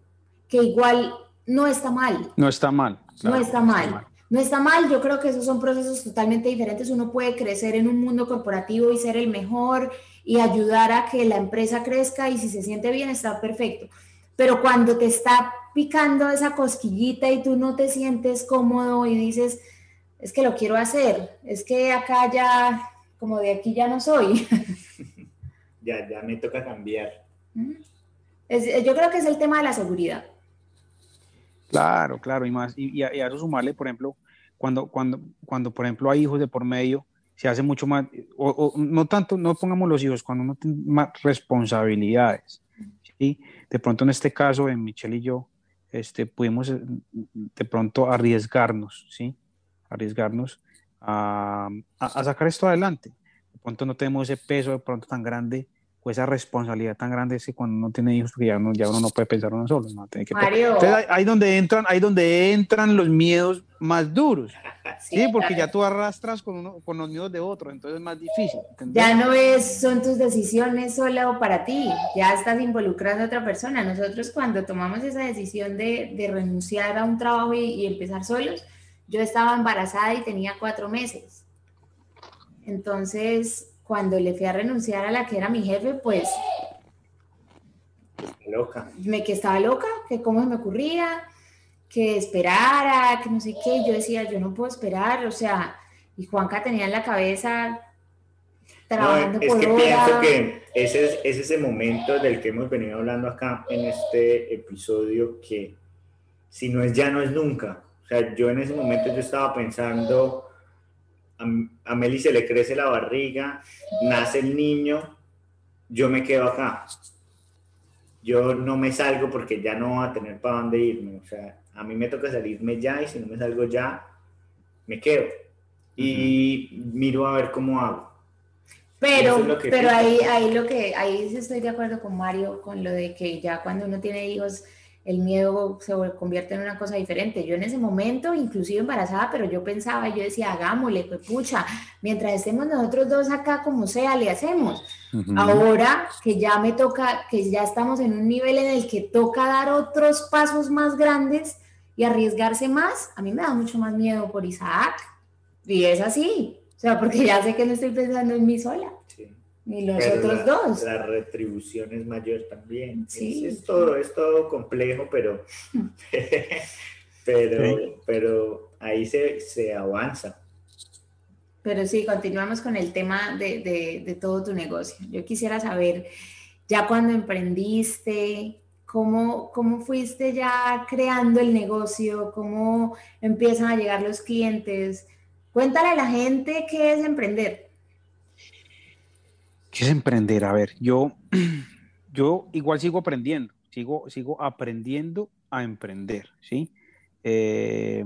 que igual no está mal. No está mal. no está mal. No está mal, yo creo que esos son procesos totalmente diferentes. Uno puede crecer en un mundo corporativo y ser el mejor y ayudar a que la empresa crezca y si se siente bien está perfecto. Pero cuando te está picando esa cosquillita y tú no te sientes cómodo y dices, es que lo quiero hacer, es que acá ya, como de aquí ya no soy. ya, ya me toca cambiar. yo creo que es el tema de la seguridad. Claro, claro, y más, y, a, eso sumarle, por ejemplo, cuando, cuando, cuando, por ejemplo, hay hijos de por medio, se hace mucho más, o, no tanto, no pongamos los hijos, cuando uno tiene más responsabilidades, ¿sí? De pronto en este caso, en Michelle y yo, este, pudimos eh, de pronto arriesgarnos, ¿sí? arriesgarnos a, sacar esto adelante. Pronto no tenemos ese peso de pronto tan grande o esa responsabilidad tan grande es que cuando uno tiene hijos, ya ya uno no puede pensar uno solo. ¿no? Tiene que Entonces, ahí, donde entran, ahí donde entran los miedos más duros. Sí, porque ya tú arrastras con, uno, con los miedos de otro, entonces es más difícil. Ya no es, son tus decisiones solo para ti, ya estás involucrando a otra persona. Nosotros cuando tomamos esa decisión de, de renunciar a un trabajo y, y empezar solos, yo estaba embarazada y tenía cuatro meses. Entonces, cuando le fui a renunciar a la que era mi jefe, pues... Loca. Me que estaba loca, que cómo se me ocurría, que esperara, que no sé qué. Yo decía, yo no puedo esperar, o sea, y Juanca tenía en la cabeza trabajando es que pienso que ese es, es ese momento del que hemos venido hablando acá en este episodio que si no es ya no es nunca o sea, yo en ese momento yo estaba pensando, a, Meli se le crece la barriga, nace el niño, yo me quedo acá. Yo no me salgo porque ya no voy a tener para dónde irme. O sea, a mí me toca salirme ya y si no me salgo ya, me quedo. Y miro a ver cómo hago. Pero, pero ahí, ahí lo que, ahí estoy de acuerdo con Mario, con lo de que ya cuando uno tiene hijos, el miedo se convierte en una cosa diferente. Yo en ese momento, inclusive embarazada, pero yo pensaba, yo decía, hagámosle, pues pucha, mientras estemos nosotros dos acá como sea, le hacemos. Ahora que ya me toca, que ya estamos en un nivel en el que toca dar otros pasos más grandes y arriesgarse más, a mí me da mucho más miedo por Isaac. Y es así, o sea, porque ya sé que no estoy pensando en mí sola. Y los otros dos. La retribución es mayor también. Sí. Es, todo, es todo complejo, pero, pero, pero ahí se, se, avanza. Pero sí, continuamos con el tema de, de, de, todo tu negocio. Yo quisiera saber, ya cuando emprendiste, ¿cómo, cómo fuiste ya creando el negocio, cómo empiezan a llegar los clientes. Cuéntale a la gente qué es emprender. ¿Qué es emprender? A ver, yo, yo igual sigo aprendiendo, sigo, sigo aprendiendo a emprender, ¿sí? Eh,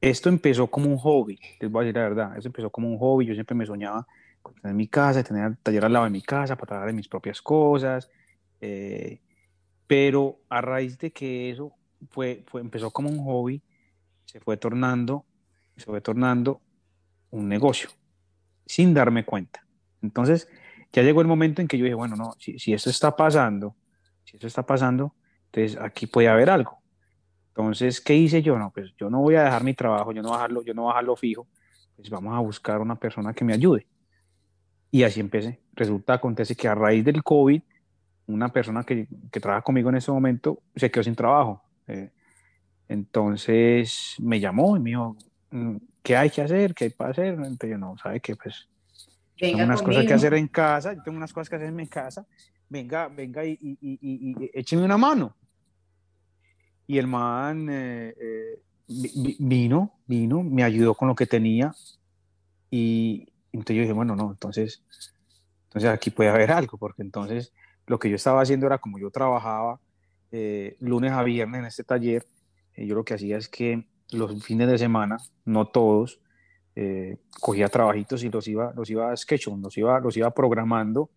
esto empezó como un hobby, les voy a decir la verdad, esto empezó como un hobby, yo siempre me soñaba con tener mi casa, tener taller al lado de mi casa, para trabajar en mis propias cosas. Eh, pero a raíz de que eso fue, fue, empezó como un hobby, se fue tornando, se fue tornando un negocio, sin darme cuenta. Entonces, ya llegó el momento en que yo dije, bueno, no, si, si esto está pasando, si esto está pasando, entonces aquí puede haber algo. Entonces, ¿qué hice yo? No, pues yo no voy a dejar mi trabajo, yo no voy a yo no voy a dejarlo fijo, pues vamos a buscar una persona que me ayude. Y así empecé. Resulta, acontece que a raíz del COVID, una persona que, que trabaja conmigo en ese momento se quedó sin trabajo. Eh, entonces me llamó y me dijo, mm, ¿qué hay que hacer? ¿Qué hay para hacer? Entonces yo no, ¿sabe qué? Pues tengo unas cosas que hacer en casa, yo tengo unas cosas que hacer en mi casa, venga, venga y, y, y, y écheme una mano. Y el man eh, eh, vino, vino, me ayudó con lo que tenía. Y entonces yo dije, bueno, no, entonces, entonces aquí puede haber algo, porque entonces lo que yo estaba haciendo era como yo trabajaba eh, lunes a viernes en este taller, yo lo que hacía es que los fines de semana, no todos, eh, cogía trabajitos y los iba, los iba sketching, los iba, los iba programando.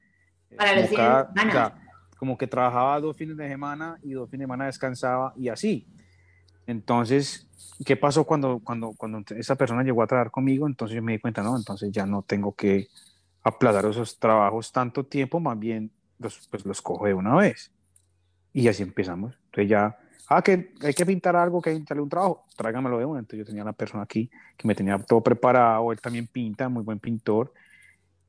Eh, Para como, como que trabajaba dos fines de semana y dos fines de semana descansaba y así. Entonces, ¿qué pasó cuando, cuando, cuando esa persona llegó a trabajar conmigo? Entonces yo me di cuenta, no, entonces ya no tengo que aplazar esos trabajos tanto tiempo, más bien los, pues los cojo de una vez. Y así empezamos. Entonces ya ah, que hay que pintar algo, que hay que pintarle un trabajo, tráigamelo de una. Entonces yo tenía una persona aquí que me tenía todo preparado, él también pinta, muy buen pintor.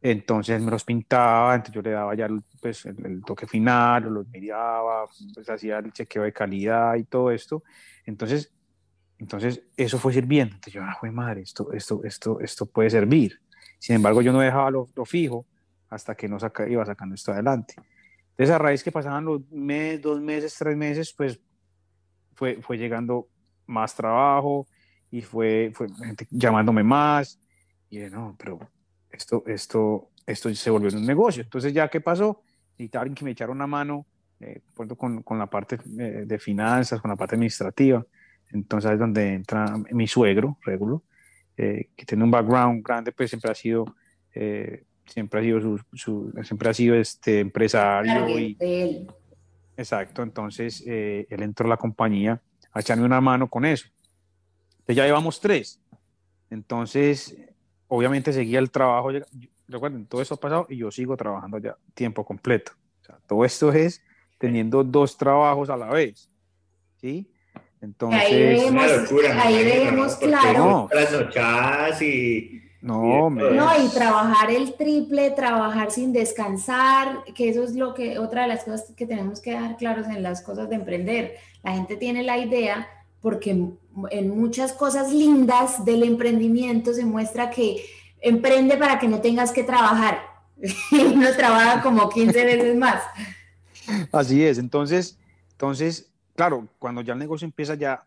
Entonces me los pintaba, entonces yo le daba ya el, pues, el, toque final, los miraba, pues hacía el chequeo de calidad y todo esto. Entonces, entonces eso fue sirviendo. Entonces yo, ah, madre, esto, esto, esto, esto puede servir. Sin embargo, yo no dejaba lo, lo fijo hasta que no saca, iba sacando esto adelante. Entonces, a raíz que pasaban los meses, dos meses, tres meses, pues fue, fue llegando más trabajo y fue, fue gente llamándome más. Y dije, no, pero esto, esto, esto se volvió un negocio. Entonces, ¿ya qué pasó? Necesitaba alguien que me echara una mano eh, con, con, la parte eh, de finanzas, con la parte administrativa. Entonces, es donde entra mi suegro, Regulo, eh, que tiene un background grande, pues siempre ha sido, eh, siempre ha sido, su, su, siempre ha sido este empresario. y, Exacto, entonces eh, él entró a la compañía a echarme una mano con eso. Entonces ya llevamos tres. Entonces, obviamente seguía el trabajo. Recuerden, todo eso ha pasado y yo sigo trabajando ya tiempo completo. O sea, todo esto es teniendo dos trabajos a la vez. ¿Sí? Entonces, ahí vemos, claro. Las y no, no, y trabajar el triple, trabajar sin descansar, que eso es lo que, otra de las cosas que tenemos que dejar claros en las cosas de emprender. La gente tiene la idea porque en muchas cosas lindas del emprendimiento se muestra que emprende para que no tengas que trabajar. Uno trabaja como 15 veces más. Así es, entonces, entonces, claro, cuando ya el negocio empieza ya,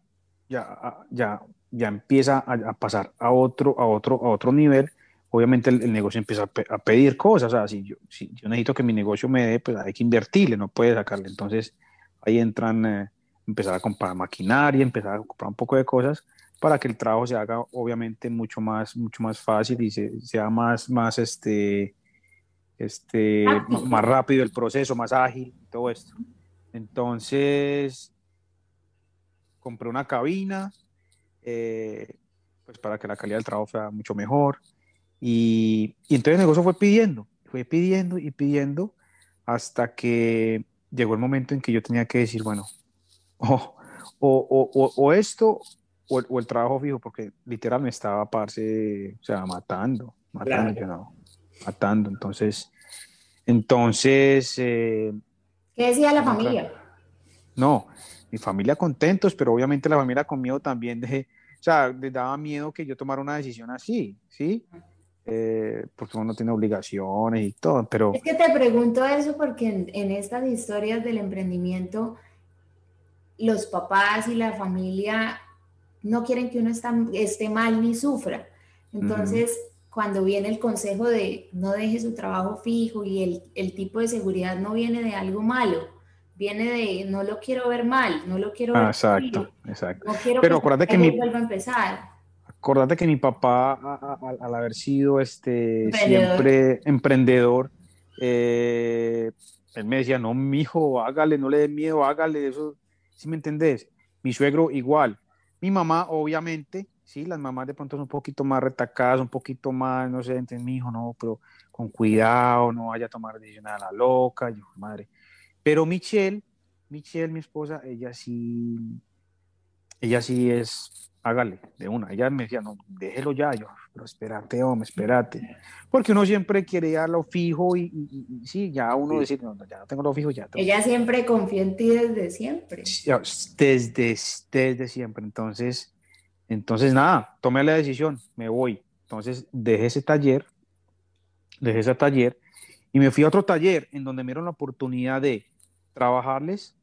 ya, ya ya empieza a, pasar a otro, a, otro, a otro nivel, obviamente el, negocio empieza a, pedir cosas. O sea, si yo, si yo necesito que mi negocio me dé, pues hay que invertirle, no puede sacarle. Entonces ahí entran, eh, empezar a comprar maquinaria, empezar a comprar un poco de cosas para que el trabajo se haga obviamente mucho más, mucho más fácil y sea más, más, este, este, más rápido el proceso, más ágil, todo esto. Entonces, compré una cabina, eh, pues para que la calidad del trabajo fuera mucho mejor. Y, y, entonces el negocio fue pidiendo, fue pidiendo y pidiendo hasta que llegó el momento en que yo tenía que decir, bueno, o, o, o, o esto o, el trabajo fijo, porque literal me estaba, parce, o sea, matando, matando, matando. Entonces, entonces... Eh, ¿Qué decía la familia? No, mi familia contentos, pero obviamente la familia conmigo también de, sea, les daba miedo que yo tomara una decisión así, ¿sí? Eh, porque uno tiene obligaciones y todo, pero... Es que te pregunto eso porque en, estas historias del emprendimiento, los papás y la familia no quieren que uno esté mal ni sufra. Entonces, cuando viene el consejo de no deje su trabajo fijo y el, el tipo de seguridad no viene de algo malo, viene de no lo quiero ver mal, no lo quiero ver Exacto, exacto. No quiero Pero acuérdate que mi, vuelva a empezar. acordate que mi papá, al haber sido este, siempre emprendedor, eh, él me decía, no, mijo, hágale, no le dé miedo, hágale, eso, si me entendés? Mi suegro igual. Mi mamá, obviamente, sí, las mamás de pronto son un poquito más retacadas, un poquito más, no sé, entonces mi hijo, no, pero con cuidado, no vaya a tomar decisión a la loca, yo, madre. Pero Michelle, Michelle, mi esposa, ella sí, ella sí es, hágale, de una. Ella me decía, no, déjelo ya, yo, pero espérate, hombre, espérate. Porque uno siempre quiere ya lo fijo y, sí, ya uno decir, no, ya no tengo lo fijo, ya. Ella siempre confía en ti desde siempre. Desde, desde siempre. Entonces, entonces nada, tomé la decisión, me voy. Entonces dejé ese taller, dejé ese taller y me fui a otro taller en donde me dieron la oportunidad de trabajarles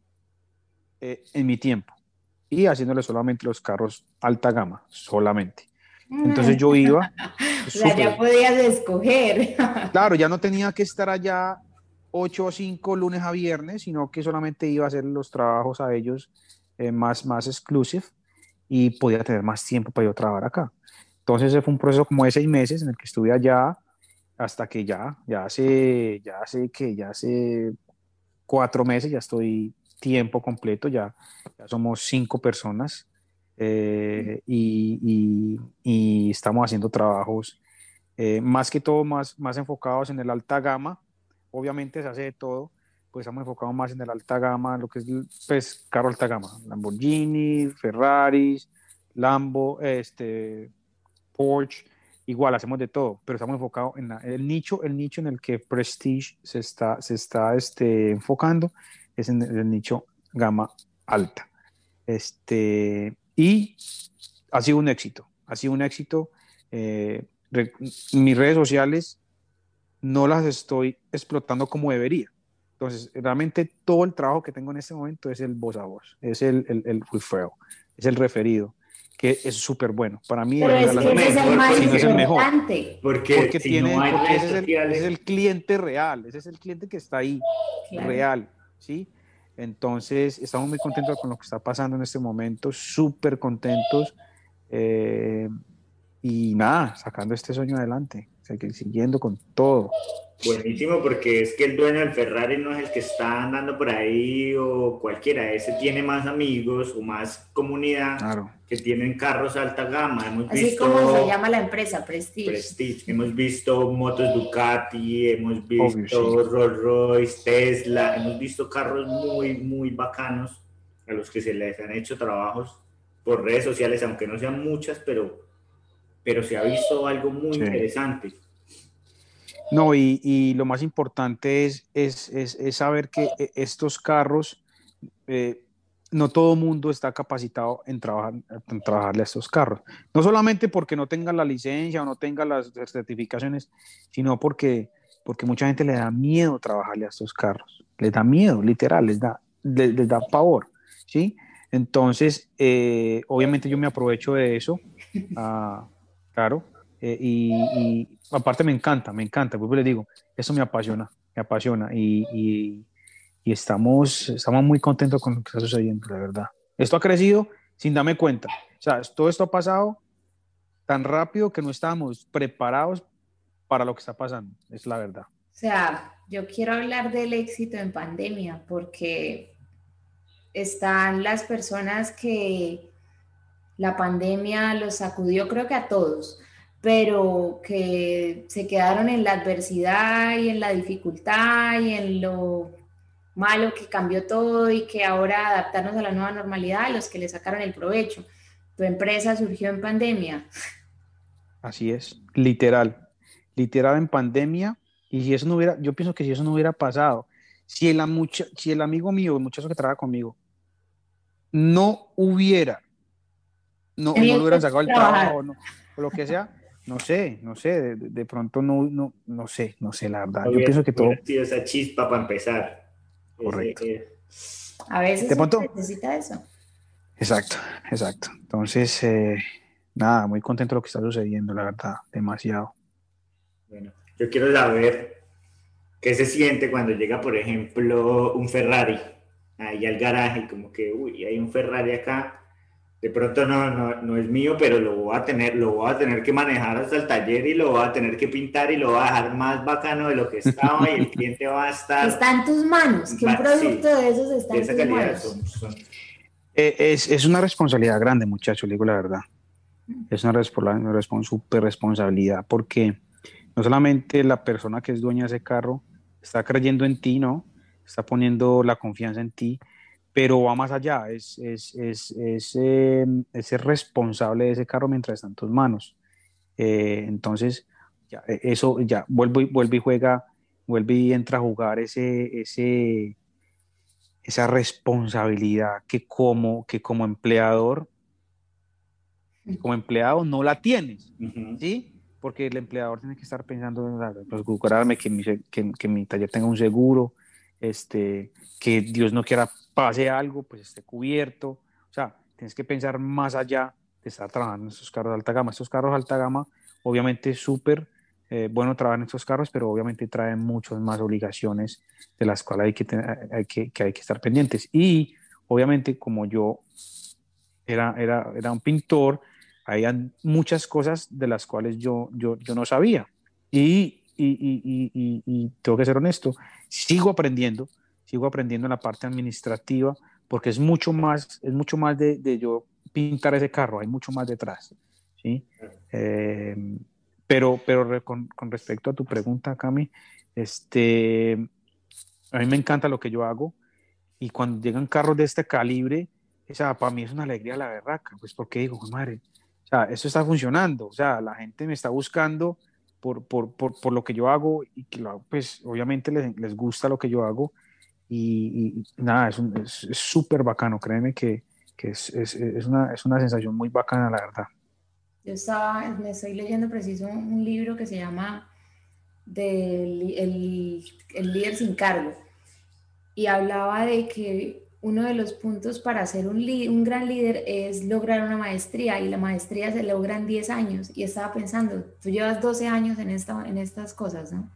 eh, en mi tiempo y haciéndole solamente los carros alta gama, solamente. Entonces yo iba. ya podías escoger. claro, ya no tenía que estar allá 8 o 5 lunes a viernes, sino que solamente iba a hacer los trabajos a ellos eh, más, más exclusive y podía tener más tiempo para yo trabajar acá. Entonces fue un proceso como de seis meses en el que estuve allá hasta que ya, ya hace, ya hace que ya hace cuatro meses ya estoy tiempo completo, ya, ya somos cinco personas eh, y, y, estamos haciendo trabajos eh, más que todo más, más enfocados en el alta gama. Obviamente se hace de todo, pues estamos enfocados más en el alta gama, lo que es pues, carro alta gama, Lamborghini, Ferraris, Lambo, este, Porsche, igual hacemos de todo, pero estamos enfocados en el nicho, el nicho en el que Prestige se está, se está este, enfocando es en el nicho gama alta. Este, y ha sido un éxito, ha sido un éxito. Eh, mis redes sociales no las estoy explotando como debería. Entonces, realmente todo el trabajo que tengo en este momento es el voz a voz, es el, el, el referral, es el referido, que es súper bueno. Para mí es, el, mejor. Porque, tiene, ese, es el, es el, cliente real, ese es el cliente que está ahí, real, ¿sí? Entonces, estamos muy contentos con lo que está pasando en este momento, súper contentos. Eh, y nada, sacando este sueño adelante, siguiendo con todo. Buenísimo, porque es que el dueño del Ferrari no es el que está andando por ahí o cualquiera, ese tiene más amigos o más comunidad que tienen carros alta gama. Hemos Así como se llama la empresa, Prestige. Prestige. Hemos visto motos Ducati, hemos visto Rolls Royce, Tesla, hemos visto carros muy, muy bacanos a los que se les han hecho trabajos por redes sociales, aunque no sean muchas, pero, pero se ha visto algo muy interesante. No, y, lo más importante es, es, saber que eh, estos carros, eh, no todo mundo está capacitado en, trabajar, en trabajarle a estos carros. No solamente porque no tengan la licencia o no tengan las certificaciones, sino porque, porque mucha gente le da miedo trabajarle a estos carros. Les da miedo, literal, les da, les, da pavor, ¿sí? Entonces, eh, obviamente yo me aprovecho de eso, ah, claro, eh, y, aparte me encanta, me encanta, pues les digo, eso me apasiona, me apasiona y, y, estamos, estamos muy contentos con lo que está sucediendo, la verdad. Esto ha crecido sin darme cuenta. O sea, todo esto ha pasado tan rápido que no estábamos preparados para lo que está pasando, es la verdad. O sea, yo quiero hablar del éxito en pandemia porque están las personas que la pandemia los sacudió, creo que a todos pero que se quedaron en la adversidad y en la dificultad y en lo malo que cambió todo y que ahora adaptarnos a la nueva normalidad, los que le sacaron el provecho. Tu empresa surgió en pandemia. Así es, literal, literal en pandemia. Y si eso no hubiera, yo pienso que si eso no hubiera pasado, si el, si el amigo mío, el muchacho que trabaja conmigo, no hubiera, no, no lo hubieran sacado el trabajo no, o lo que sea, no sé, no sé, de, pronto no, no, no sé, no sé, la verdad. Yo pienso que todo. Sido esa chispa para empezar. Correcto. A veces se necesita eso. Exacto, exacto. Entonces, eh, nada, muy contento de lo que está sucediendo, la verdad, demasiado. Bueno, yo quiero saber qué se siente cuando llega, por ejemplo, un Ferrari ahí al garaje, como que, uy, hay un Ferrari acá de pronto no, no, no, es mío, pero lo voy a tener, lo voy a tener que manejar hasta el taller y lo voy a tener que pintar y lo voy a dejar más bacano de lo que estaba y el cliente va a estar. Está en tus manos, que un producto de esos está en tus manos. Eh, es, es, una responsabilidad grande, muchacho, le digo la verdad. Es una, una super responsabilidad porque no solamente la persona que es dueña de ese carro está creyendo en ti, ¿no? Está poniendo la confianza en ti, pero va más allá, es, es, es, es, eh, es el responsable de ese carro mientras está en tus manos. Eh, entonces, ya, e, eso ya vuelve, vuelve y juega, vuelve y entra a jugar ese, ese, esa responsabilidad que como, que como empleador, como empleado no la tienes, ¿sí? Porque el empleador tiene que estar pensando, pues, que mi, que, que mi taller tenga un seguro, este, que Dios no quiera pase algo, pues esté cubierto. O sea, tienes que pensar más allá de estar trabajando en estos carros de alta gama. Estos carros de alta gama, obviamente, es súper eh, bueno trabajar en estos carros, pero obviamente traen muchas más obligaciones de las cuales hay que, hay que, que, hay que estar pendientes. Y obviamente, como yo era, era, era un pintor, había muchas cosas de las cuales yo, yo, yo no sabía. Y y, y, tengo que ser honesto, sigo aprendiendo, sigo aprendiendo en la parte administrativa, porque es mucho más, es mucho más de, de yo pintar ese carro, hay mucho más detrás. ¿sí? Eh, pero pero con, con, respecto a tu pregunta, Cami, este, a mí me encanta lo que yo hago y cuando llegan carros de este calibre, o sea, para mí es una alegría la berraca, pues porque digo, madre, o sea, eso está funcionando, o sea, la gente me está buscando por, por, por, por, lo que yo hago y que pues obviamente les, les, gusta lo que yo hago y, nada, es súper es, bacano, créeme que, que es, es, una, es una sensación muy bacana, la verdad. Yo estaba, me estoy leyendo preciso un libro que se llama del, el, el líder sin cargo y hablaba de que uno de los puntos para ser un, un, gran líder es lograr una maestría y la maestría se logra en 10 años. Y estaba pensando, tú llevas 12 años en, esta, en estas cosas, ¿no?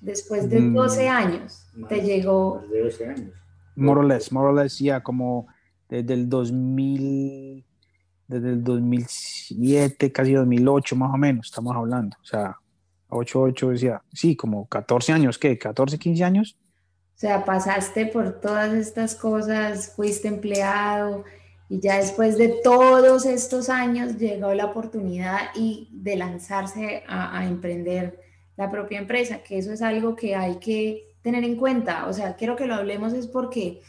Después de 12 mm, años te llegó... De 12 años. More or less, more or less, ya como desde el 2000, desde el 2007, casi 2008 más o menos, estamos hablando. O sea, 8, 8, decía, sí, como 14 años, ¿qué? ¿14, 15 años? O sea, pasaste por todas estas cosas, fuiste empleado y ya después de todos estos años llegó la oportunidad y de lanzarse a, emprender la propia empresa, que eso es algo que hay que tener en cuenta. O sea, quiero que lo hablemos es porque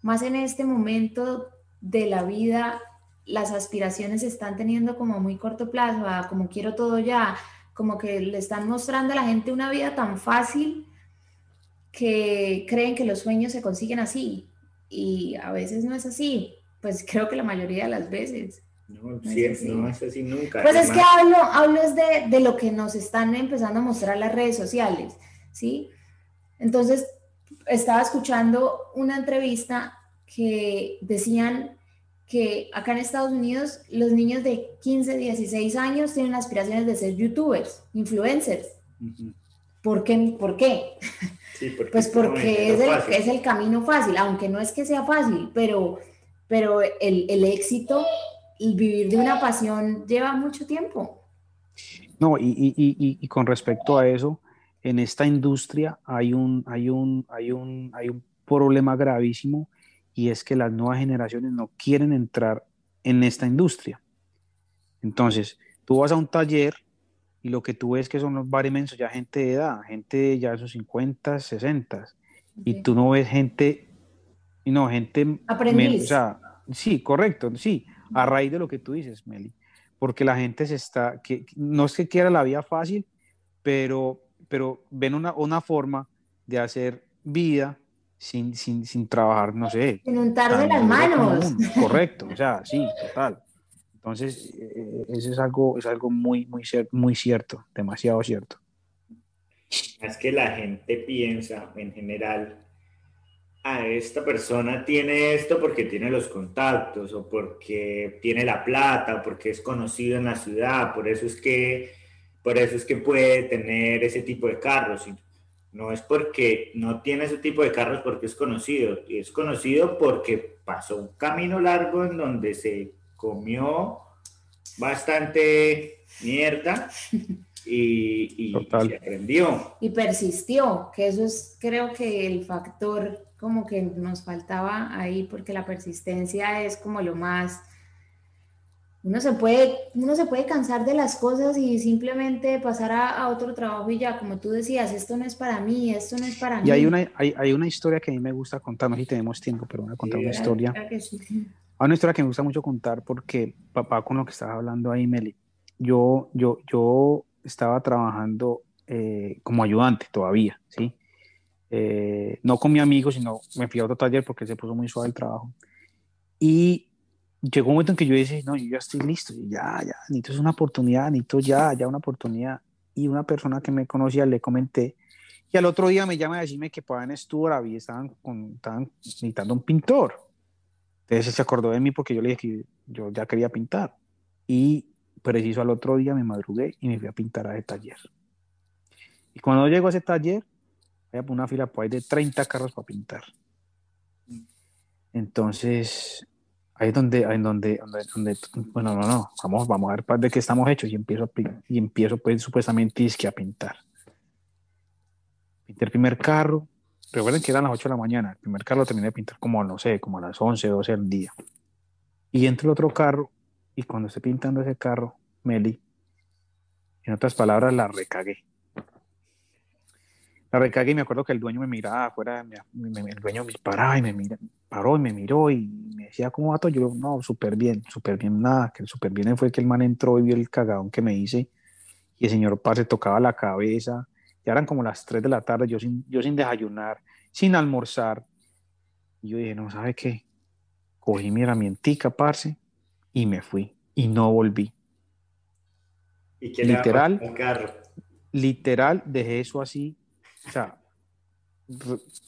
más en este momento de la vida las aspiraciones se están teniendo como muy corto plazo, como quiero todo ya, como que le están mostrando a la gente una vida tan fácil que creen que los sueños se consiguen así y a veces no es así, pues creo que la mayoría de las veces. No, no, es, así. no es así nunca. Pues es que hablo, hablo de, de, lo que nos están empezando a mostrar las redes sociales, ¿sí? Entonces, estaba escuchando una entrevista que decían que acá en Estados Unidos los niños de 15, 16 años tienen aspiraciones de ser youtubers, influencers. ¿Por qué? ¿Por qué? pues porque es el, es el, camino fácil, aunque no es que sea fácil, pero, pero el, el éxito vivir de una pasión lleva mucho tiempo. No, y, y, y, y, con respecto a eso, en esta industria hay un, hay un, hay un, hay un problema gravísimo y es que las nuevas generaciones no quieren entrar en esta industria. Entonces, tú vas a un taller y lo que tú ves que son los bar inmensos, ya gente de edad, gente ya de sus 50, 60, y tú no ves gente, y no, gente... Aprendiz. o sea, sí, correcto, sí, a raíz de lo que tú dices, Meli, porque la gente se está, que no es que quiera la vida fácil, pero, pero ven una, una forma de hacer vida sin, sin, sin trabajar, no sé. Sin untar de las manos. Correcto, o sea, sí, total. Entonces, eh, eso es algo, es algo muy, muy, muy cierto, demasiado cierto. Es que la gente piensa en general, ah, esta persona tiene esto porque tiene los contactos o porque tiene la plata o porque es conocido en la ciudad, por eso es que, por eso es que puede tener ese tipo de carros. No es porque no tiene ese tipo de carros porque es conocido, es conocido porque pasó un camino largo en donde se comió bastante mierda y, y se aprendió. Y persistió, que eso es creo que el factor como que nos faltaba ahí, porque la persistencia es como lo más uno se puede, uno se puede cansar de las cosas y simplemente pasar a, otro trabajo y ya, como tú decías, esto no es para mí, esto no es para mí. Y hay una, hay, hay, una historia que a mí me gusta contar, no sé si tenemos tiempo, pero voy a contar una historia. Hay una historia que me gusta mucho contar porque papá con lo que estaba hablando ahí, Meli, yo, yo, yo estaba trabajando eh, como ayudante todavía, ¿sí? Eh, no con mi amigo, sino me fui a otro taller porque se puso muy suave el trabajo. Y llegó un momento en que yo dije, no, yo ya estoy listo, ya, ya, necesito una oportunidad, necesito ya, ya una oportunidad. Y una persona que me conocía le comenté, y al otro día me llama a decirme que para en y estaban, con, estaban necesitando un pintor. Entonces se acordó de mí porque yo le dije que yo ya quería pintar. Y preciso al otro día me madrugué y me fui a pintar a ese taller. Y cuando llego a ese taller, una fila por ahí de 30 carros para pintar. Entonces, ahí es donde, ahí donde, donde, bueno, no, no, vamos, vamos a ver de qué estamos hechos y empiezo, y empiezo pues supuestamente a pintar. Pinté el primer carro, recuerden que eran las 8 de la mañana, el primer carro lo terminé de pintar como, no sé, como a las 11, 12 del día. Y entro el otro carro y cuando estoy pintando ese carro, Meli, en otras palabras, la recagué. La recagué y me acuerdo que el dueño me miraba afuera, el dueño me paraba y me mira, paró y me miró y me decía, ¿cómo va todo? Yo, no, súper bien, súper bien, nada, que súper bien fue que el man entró y vio el cagadón que me hice y el señor Paz se tocaba la cabeza, ya eran como las 3 de la tarde, yo sin, yo sin desayunar, sin almorzar, y yo dije, no, ¿sabe qué? Cogí mi herramientica, parce, y me fui, y no volví. ¿Y qué literal, carro? literal, dejé eso así, o sea,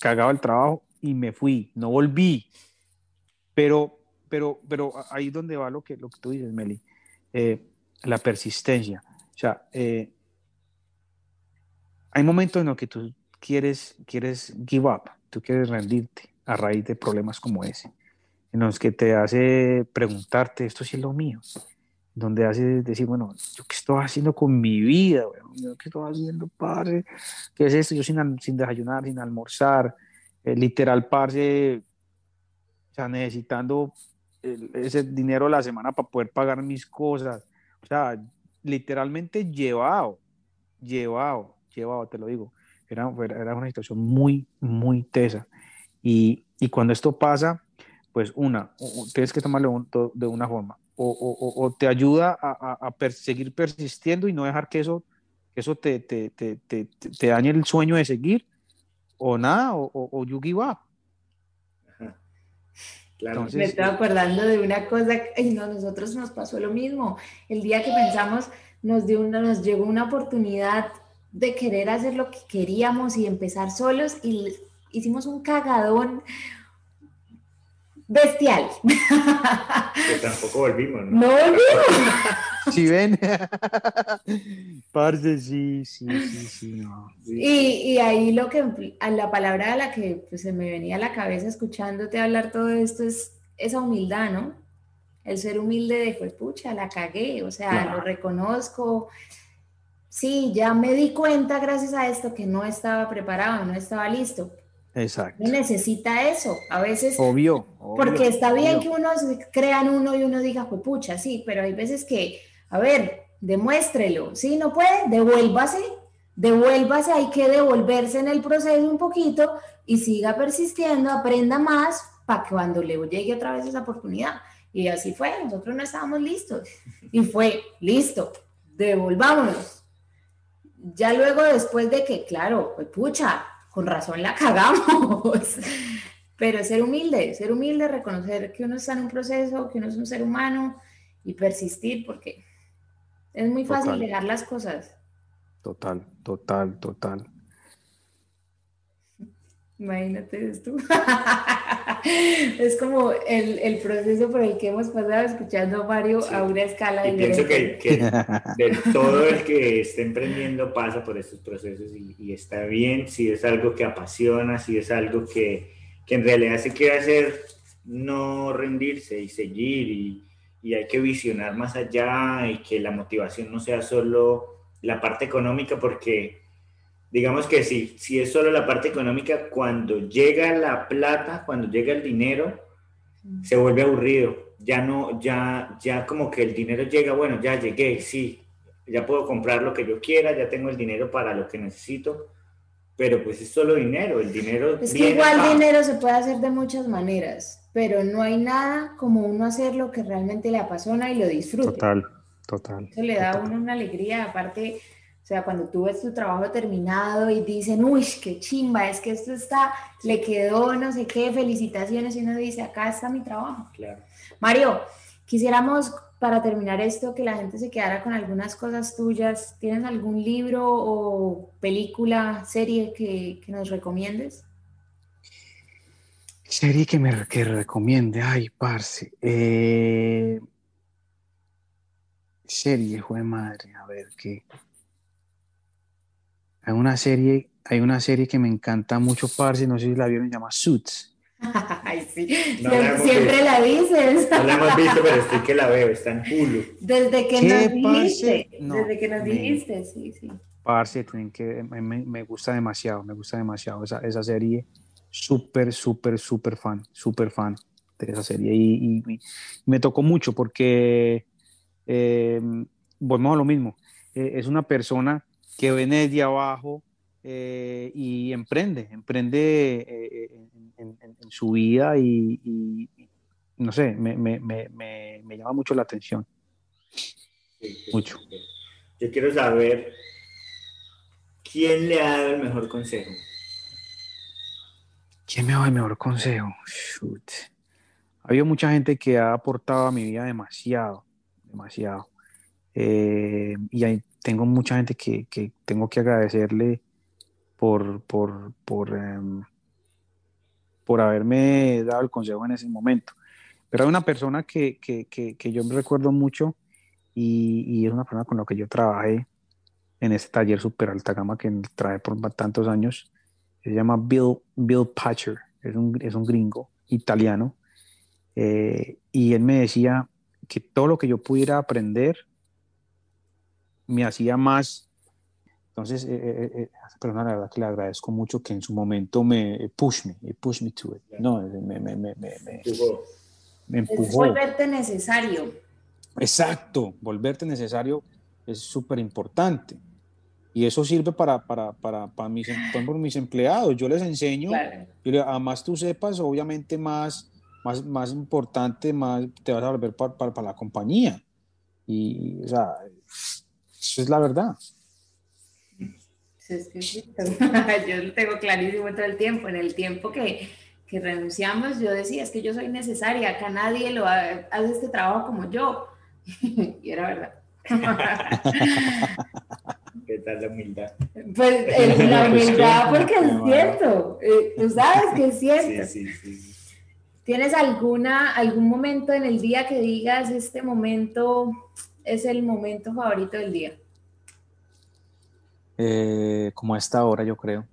cagaba el trabajo y me fui, no volví. Pero, pero, pero ahí es donde va lo que, lo que tú dices, Meli, eh, la persistencia. O sea, eh, hay momentos en los que tú quieres, quieres give up, tú quieres rendirte a raíz de problemas como ese, en los que te hace preguntarte, esto sí es lo mío, donde hace decir, bueno, ¿yo qué estoy haciendo con mi vida? ¿Yo qué estoy haciendo, padre? ¿Qué es esto? Yo sin, sin desayunar, sin almorzar, eh, literal, parce, o sea, necesitando ese dinero la semana para poder pagar mis cosas. O sea, literalmente llevado, llevado, llevado, te lo digo. Era, era una situación muy, muy tesa. Y, y cuando esto pasa, pues una, tienes que tomarlo de una forma. O, o, o te ayuda a, a, seguir persistiendo y no dejar que eso, que eso te, te, te, te, dañe el sueño de seguir, o nada, o, o, you give up. Claro. me estaba acordando de una cosa, y no, nosotros nos pasó lo mismo. El día que pensamos, nos, dio una, nos llegó una oportunidad de querer hacer lo que queríamos y empezar solos y hicimos un cagadón bestial. Que tampoco volvimos, ¿no? No volvimos. Si ven. Parce, sí, sí, sí, sí, Y, y, ahí lo que, la palabra a la que pues, se me venía a la cabeza escuchándote hablar todo esto es esa humildad, ¿no? El ser humilde de, pues, pucha, la cagué, o sea, lo reconozco. Sí, ya me di cuenta gracias a esto que no estaba preparado, no estaba listo Exacto. Necesita eso. A veces. Obvio. porque está bien que uno crea en uno y uno diga, pues pucha, sí, pero hay veces que, a ver, demuéstrelo. Si no puede, devuélvase. Devuélvase, hay que devolverse en el proceso un poquito y siga persistiendo, aprenda más para que cuando le llegue otra vez esa oportunidad. Y así fue, nosotros no estábamos listos. Y fue, listo, devolvámonos. Ya luego, después de que, claro, pues pucha, con razón la cagamos. Pero ser humilde, ser humilde, reconocer que uno está en un proceso, que uno es un ser humano y persistir porque es muy fácil dejar las cosas. Total, total, total. Imagínate esto. es como el, proceso por el que hemos pasado escuchando a Mario a una escala y pienso que, de todo el que esté emprendiendo pasa por estos procesos y, está bien si es algo que apasiona, si es algo que, en realidad se quiere hacer, no rendirse y seguir y, y hay que visionar más allá y que la motivación no sea solo la parte económica, porque digamos que si, si es solo la parte económica, cuando llega la plata, cuando llega el dinero, se vuelve aburrido. Ya no, ya, ya como que el dinero llega, bueno, ya llegué, sí, ya puedo comprar lo que yo quiera, ya tengo el dinero para lo que necesito, pero pues es solo dinero, el dinero... Es que igual dinero se puede hacer de muchas maneras, pero no hay nada como uno hacer lo que realmente le apasiona y lo disfruta. Total, total. Eso le da a uno una alegría, aparte, sea, cuando tú ves tu trabajo terminado y dicen, uy, qué chimba, es que esto está, le quedó no sé qué, felicitaciones, y uno dice, acá está mi trabajo. Claro. Mario, quisiéramos para terminar esto, que la gente se quedara con algunas cosas tuyas. ¿Tienes algún libro o película, serie que, nos recomiendes? Serie que me que recomiende, ay, parce. Eh, serie, hijo de madre, a ver qué. Hay una serie, hay una serie que me encanta mucho, parce, no sé si la vieron, se llama Suits. Ay, sí. siempre, la dices. No la hemos visto, pero estoy que la veo, está en Hulu. Desde que nos dijiste. desde que nos dijiste, sí, sí. Parce, que, me, me, gusta demasiado, me gusta demasiado esa, esa serie. Súper, súper, súper fan, súper fan de esa serie. Y, y, me tocó mucho porque, eh, volvemos a lo mismo, eh, es una persona que viene desde abajo eh, y emprende, emprende eh, en, su vida y, no sé, me, me, me, me, llama mucho la atención. mucho. Yo quiero saber quién le ha dado el mejor consejo. ¿Quién me ha dado el mejor consejo? Ha habido mucha gente que ha aportado a mi vida demasiado, demasiado. Eh, y hay, tengo mucha gente que, que, tengo que agradecerle por, por, por, em, por haberme dado el consejo en ese momento. Pero hay una persona que, que, que, yo recuerdo mucho y, y, es una persona con la que yo trabajé en este taller super alta gama que trae por tantos años. Se llama Bill, Bill Patcher, es un, es un gringo italiano. Eh, y él me decía que todo lo que yo pudiera aprender me hacía más entonces, eh, eh, eh, la verdad que le agradezco mucho que en su momento me push me, push me to it. No, me, me, me, me, me empujó. Es volverte necesario. Exacto, volverte necesario es súper importante. Y eso sirve para, para, para, para mis, mis empleados. Yo les enseño, y a más tú sepas, obviamente más, más, más importante, más te vas a volver para, para, para la compañía. Y, o sea, eso es la verdad. Es que yo lo tengo clarísimo todo el tiempo. En el tiempo que, que renunciamos, yo decía, es que yo soy necesaria, acá nadie lo hace este trabajo como yo. y era verdad. ¿Qué tal la humildad? Pues la pues humildad porque es cierto, eh, tú sabes que es cierto. Sí, sí, sí. ¿Tienes alguna, algún momento en el día que digas, este momento es el momento favorito del día? Eh, como a esta hora, yo creo.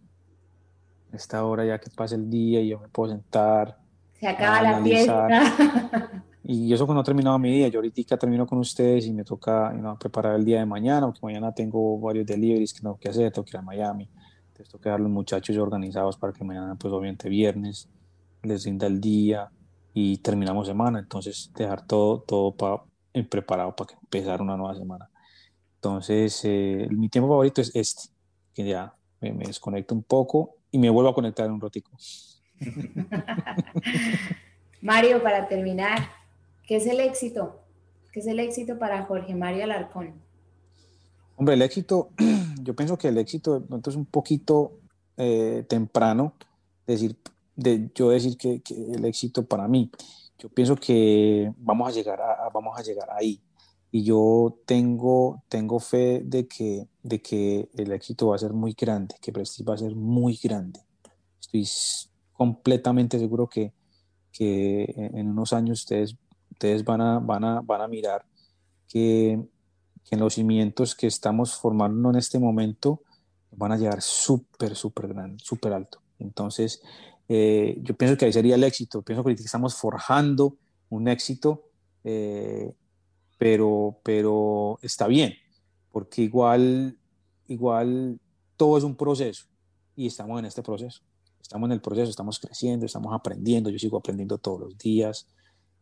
Esta hora ya que pasa el día y yo me puedo sentar. Se acaba la fiesta. Y eso cuando he terminado mi día, yo ahorita termino con ustedes y me toca preparar el día de mañana, porque mañana tengo varios deliveries que tengo que hacer, tengo que ir a Miami, entonces tengo que dar los muchachos organizados para que mañana, pues obviamente viernes, les rinda el día y terminamos semana, entonces dejar todo, todo para preparado para empezar una nueva semana. Entonces, eh, mi tiempo favorito es este, que ya me, desconecto un poco y me vuelvo a conectar un ratico. Mario, para terminar, ¿qué es el éxito? ¿Qué es el éxito para Jorge Mario Alarcón? Hombre, el éxito, yo pienso que el éxito es un poquito eh, temprano decir, de yo decir que, el éxito para mí. Yo pienso que vamos a llegar vamos a llegar ahí y yo tengo, tengo fe de que, de que el éxito va a ser muy grande, que Prestige va a ser muy grande. Estoy completamente seguro que, que en unos años ustedes, ustedes van, a, van, a, van a mirar que, que en los cimientos que estamos formando en este momento van a llegar súper, súper grande, súper alto. Entonces, eh, yo pienso que ahí sería el éxito. Pienso que estamos forjando un éxito eh, pero, pero está bien, porque igual, igual todo es un proceso y estamos en este proceso. Estamos en el proceso, estamos creciendo, estamos aprendiendo, yo sigo aprendiendo todos los días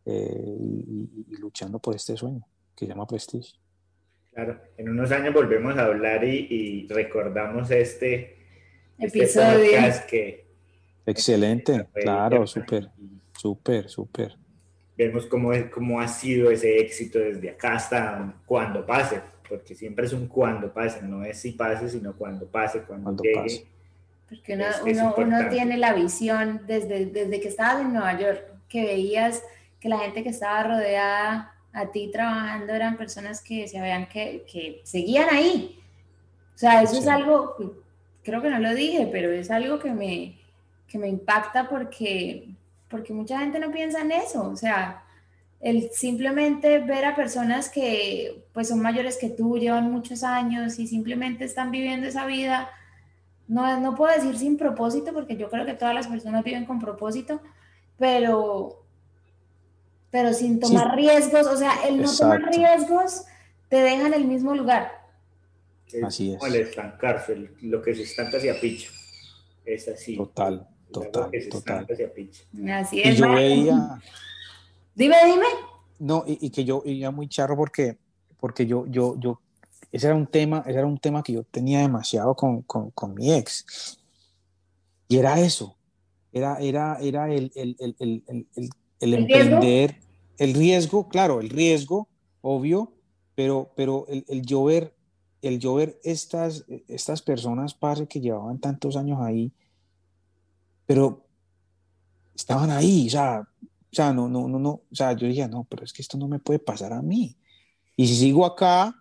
eh, y, luchando por este sueño que se llama Prestige. Claro, en unos años volvemos a hablar y, recordamos este, este episodio. que, Excelente, claro, súper, súper, súper. Vemos cómo, cómo ha sido ese éxito desde acá hasta cuando pase, porque siempre es un cuando pase, no es si pase, sino cuando pase, cuando, llegue. Porque uno, uno, tiene la visión desde, desde que estabas en Nueva York, que veías que la gente que estaba rodeada a ti trabajando eran personas que se veían que, que seguían ahí. O sea, eso es algo, creo que no lo dije, pero es algo que me, que me impacta porque, porque mucha gente no piensa en eso. O sea, el simplemente ver a personas que pues son mayores que tú, llevan muchos años y simplemente están viviendo esa vida, no, no puedo decir sin propósito, porque yo creo que todas las personas viven con propósito, pero, pero sin tomar riesgos, o sea, el no tomar riesgos te deja en el mismo lugar. así es. el estancarse, lo que se estanca hacia picho. Es así. Total, total, total. Así es. Y yo veía... Dime, dime. No, y, que yo iba muy charro porque, porque yo, yo, yo, ese era un tema, ese era un tema que yo tenía demasiado con, con, con mi ex. Y era eso, era, era, era el, el, el, el emprender, el riesgo, claro, el riesgo, obvio, pero, pero el, el llover, el llover estas, estas personas, pase que llevaban tantos años ahí, pero estaban ahí, o sea, o sea, no, no, no, no, o sea, yo dije, no, pero es que esto no me puede pasar a mí. Y si sigo acá,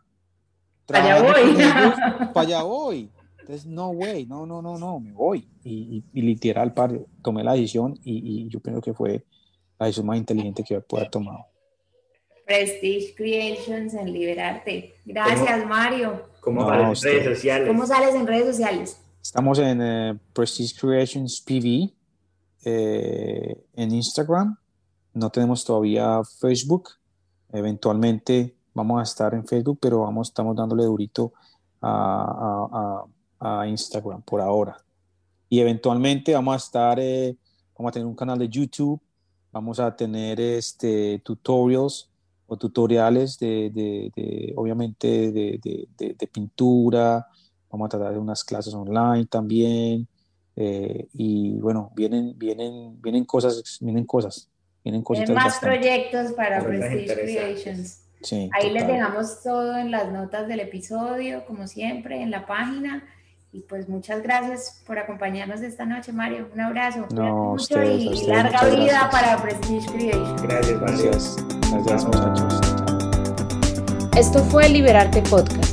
para allá voy. para allá voy. Entonces, no, güey, no, no, no, no, me voy. Y, y, literal, tomé la decisión y, y yo creo que fue la decisión más inteligente que pueda haber tomado. Prestige Creations en Liberarte. Gracias, Mario. ¿Cómo sales en redes sociales? ¿Cómo sales en redes sociales? Estamos en eh, Prestige Creations PV eh, en Instagram. No tenemos todavía Facebook. Eventualmente vamos a estar en Facebook, pero vamos, estamos dándole durito a, a, a Instagram por ahora. Y eventualmente vamos a estar, eh, vamos a tener un canal de YouTube Vamos a tener este, tutorials o tutoriales de, de, obviamente, de, de, pintura. Vamos a tratar de unas clases online también. Eh, y bueno, vienen, vienen, vienen cosas, vienen cosas. Vienen cosas. más proyectos para Prestige Creations. Ahí les dejamos todo en las notas del episodio, como siempre, en la página. Y pues muchas gracias por acompañarnos esta noche, Mario. Un abrazo. No, mucho y larga vida para Prestige Creation. Gracias, gracias. Gracias, muchachos. Esto fue Liberarte Podcast.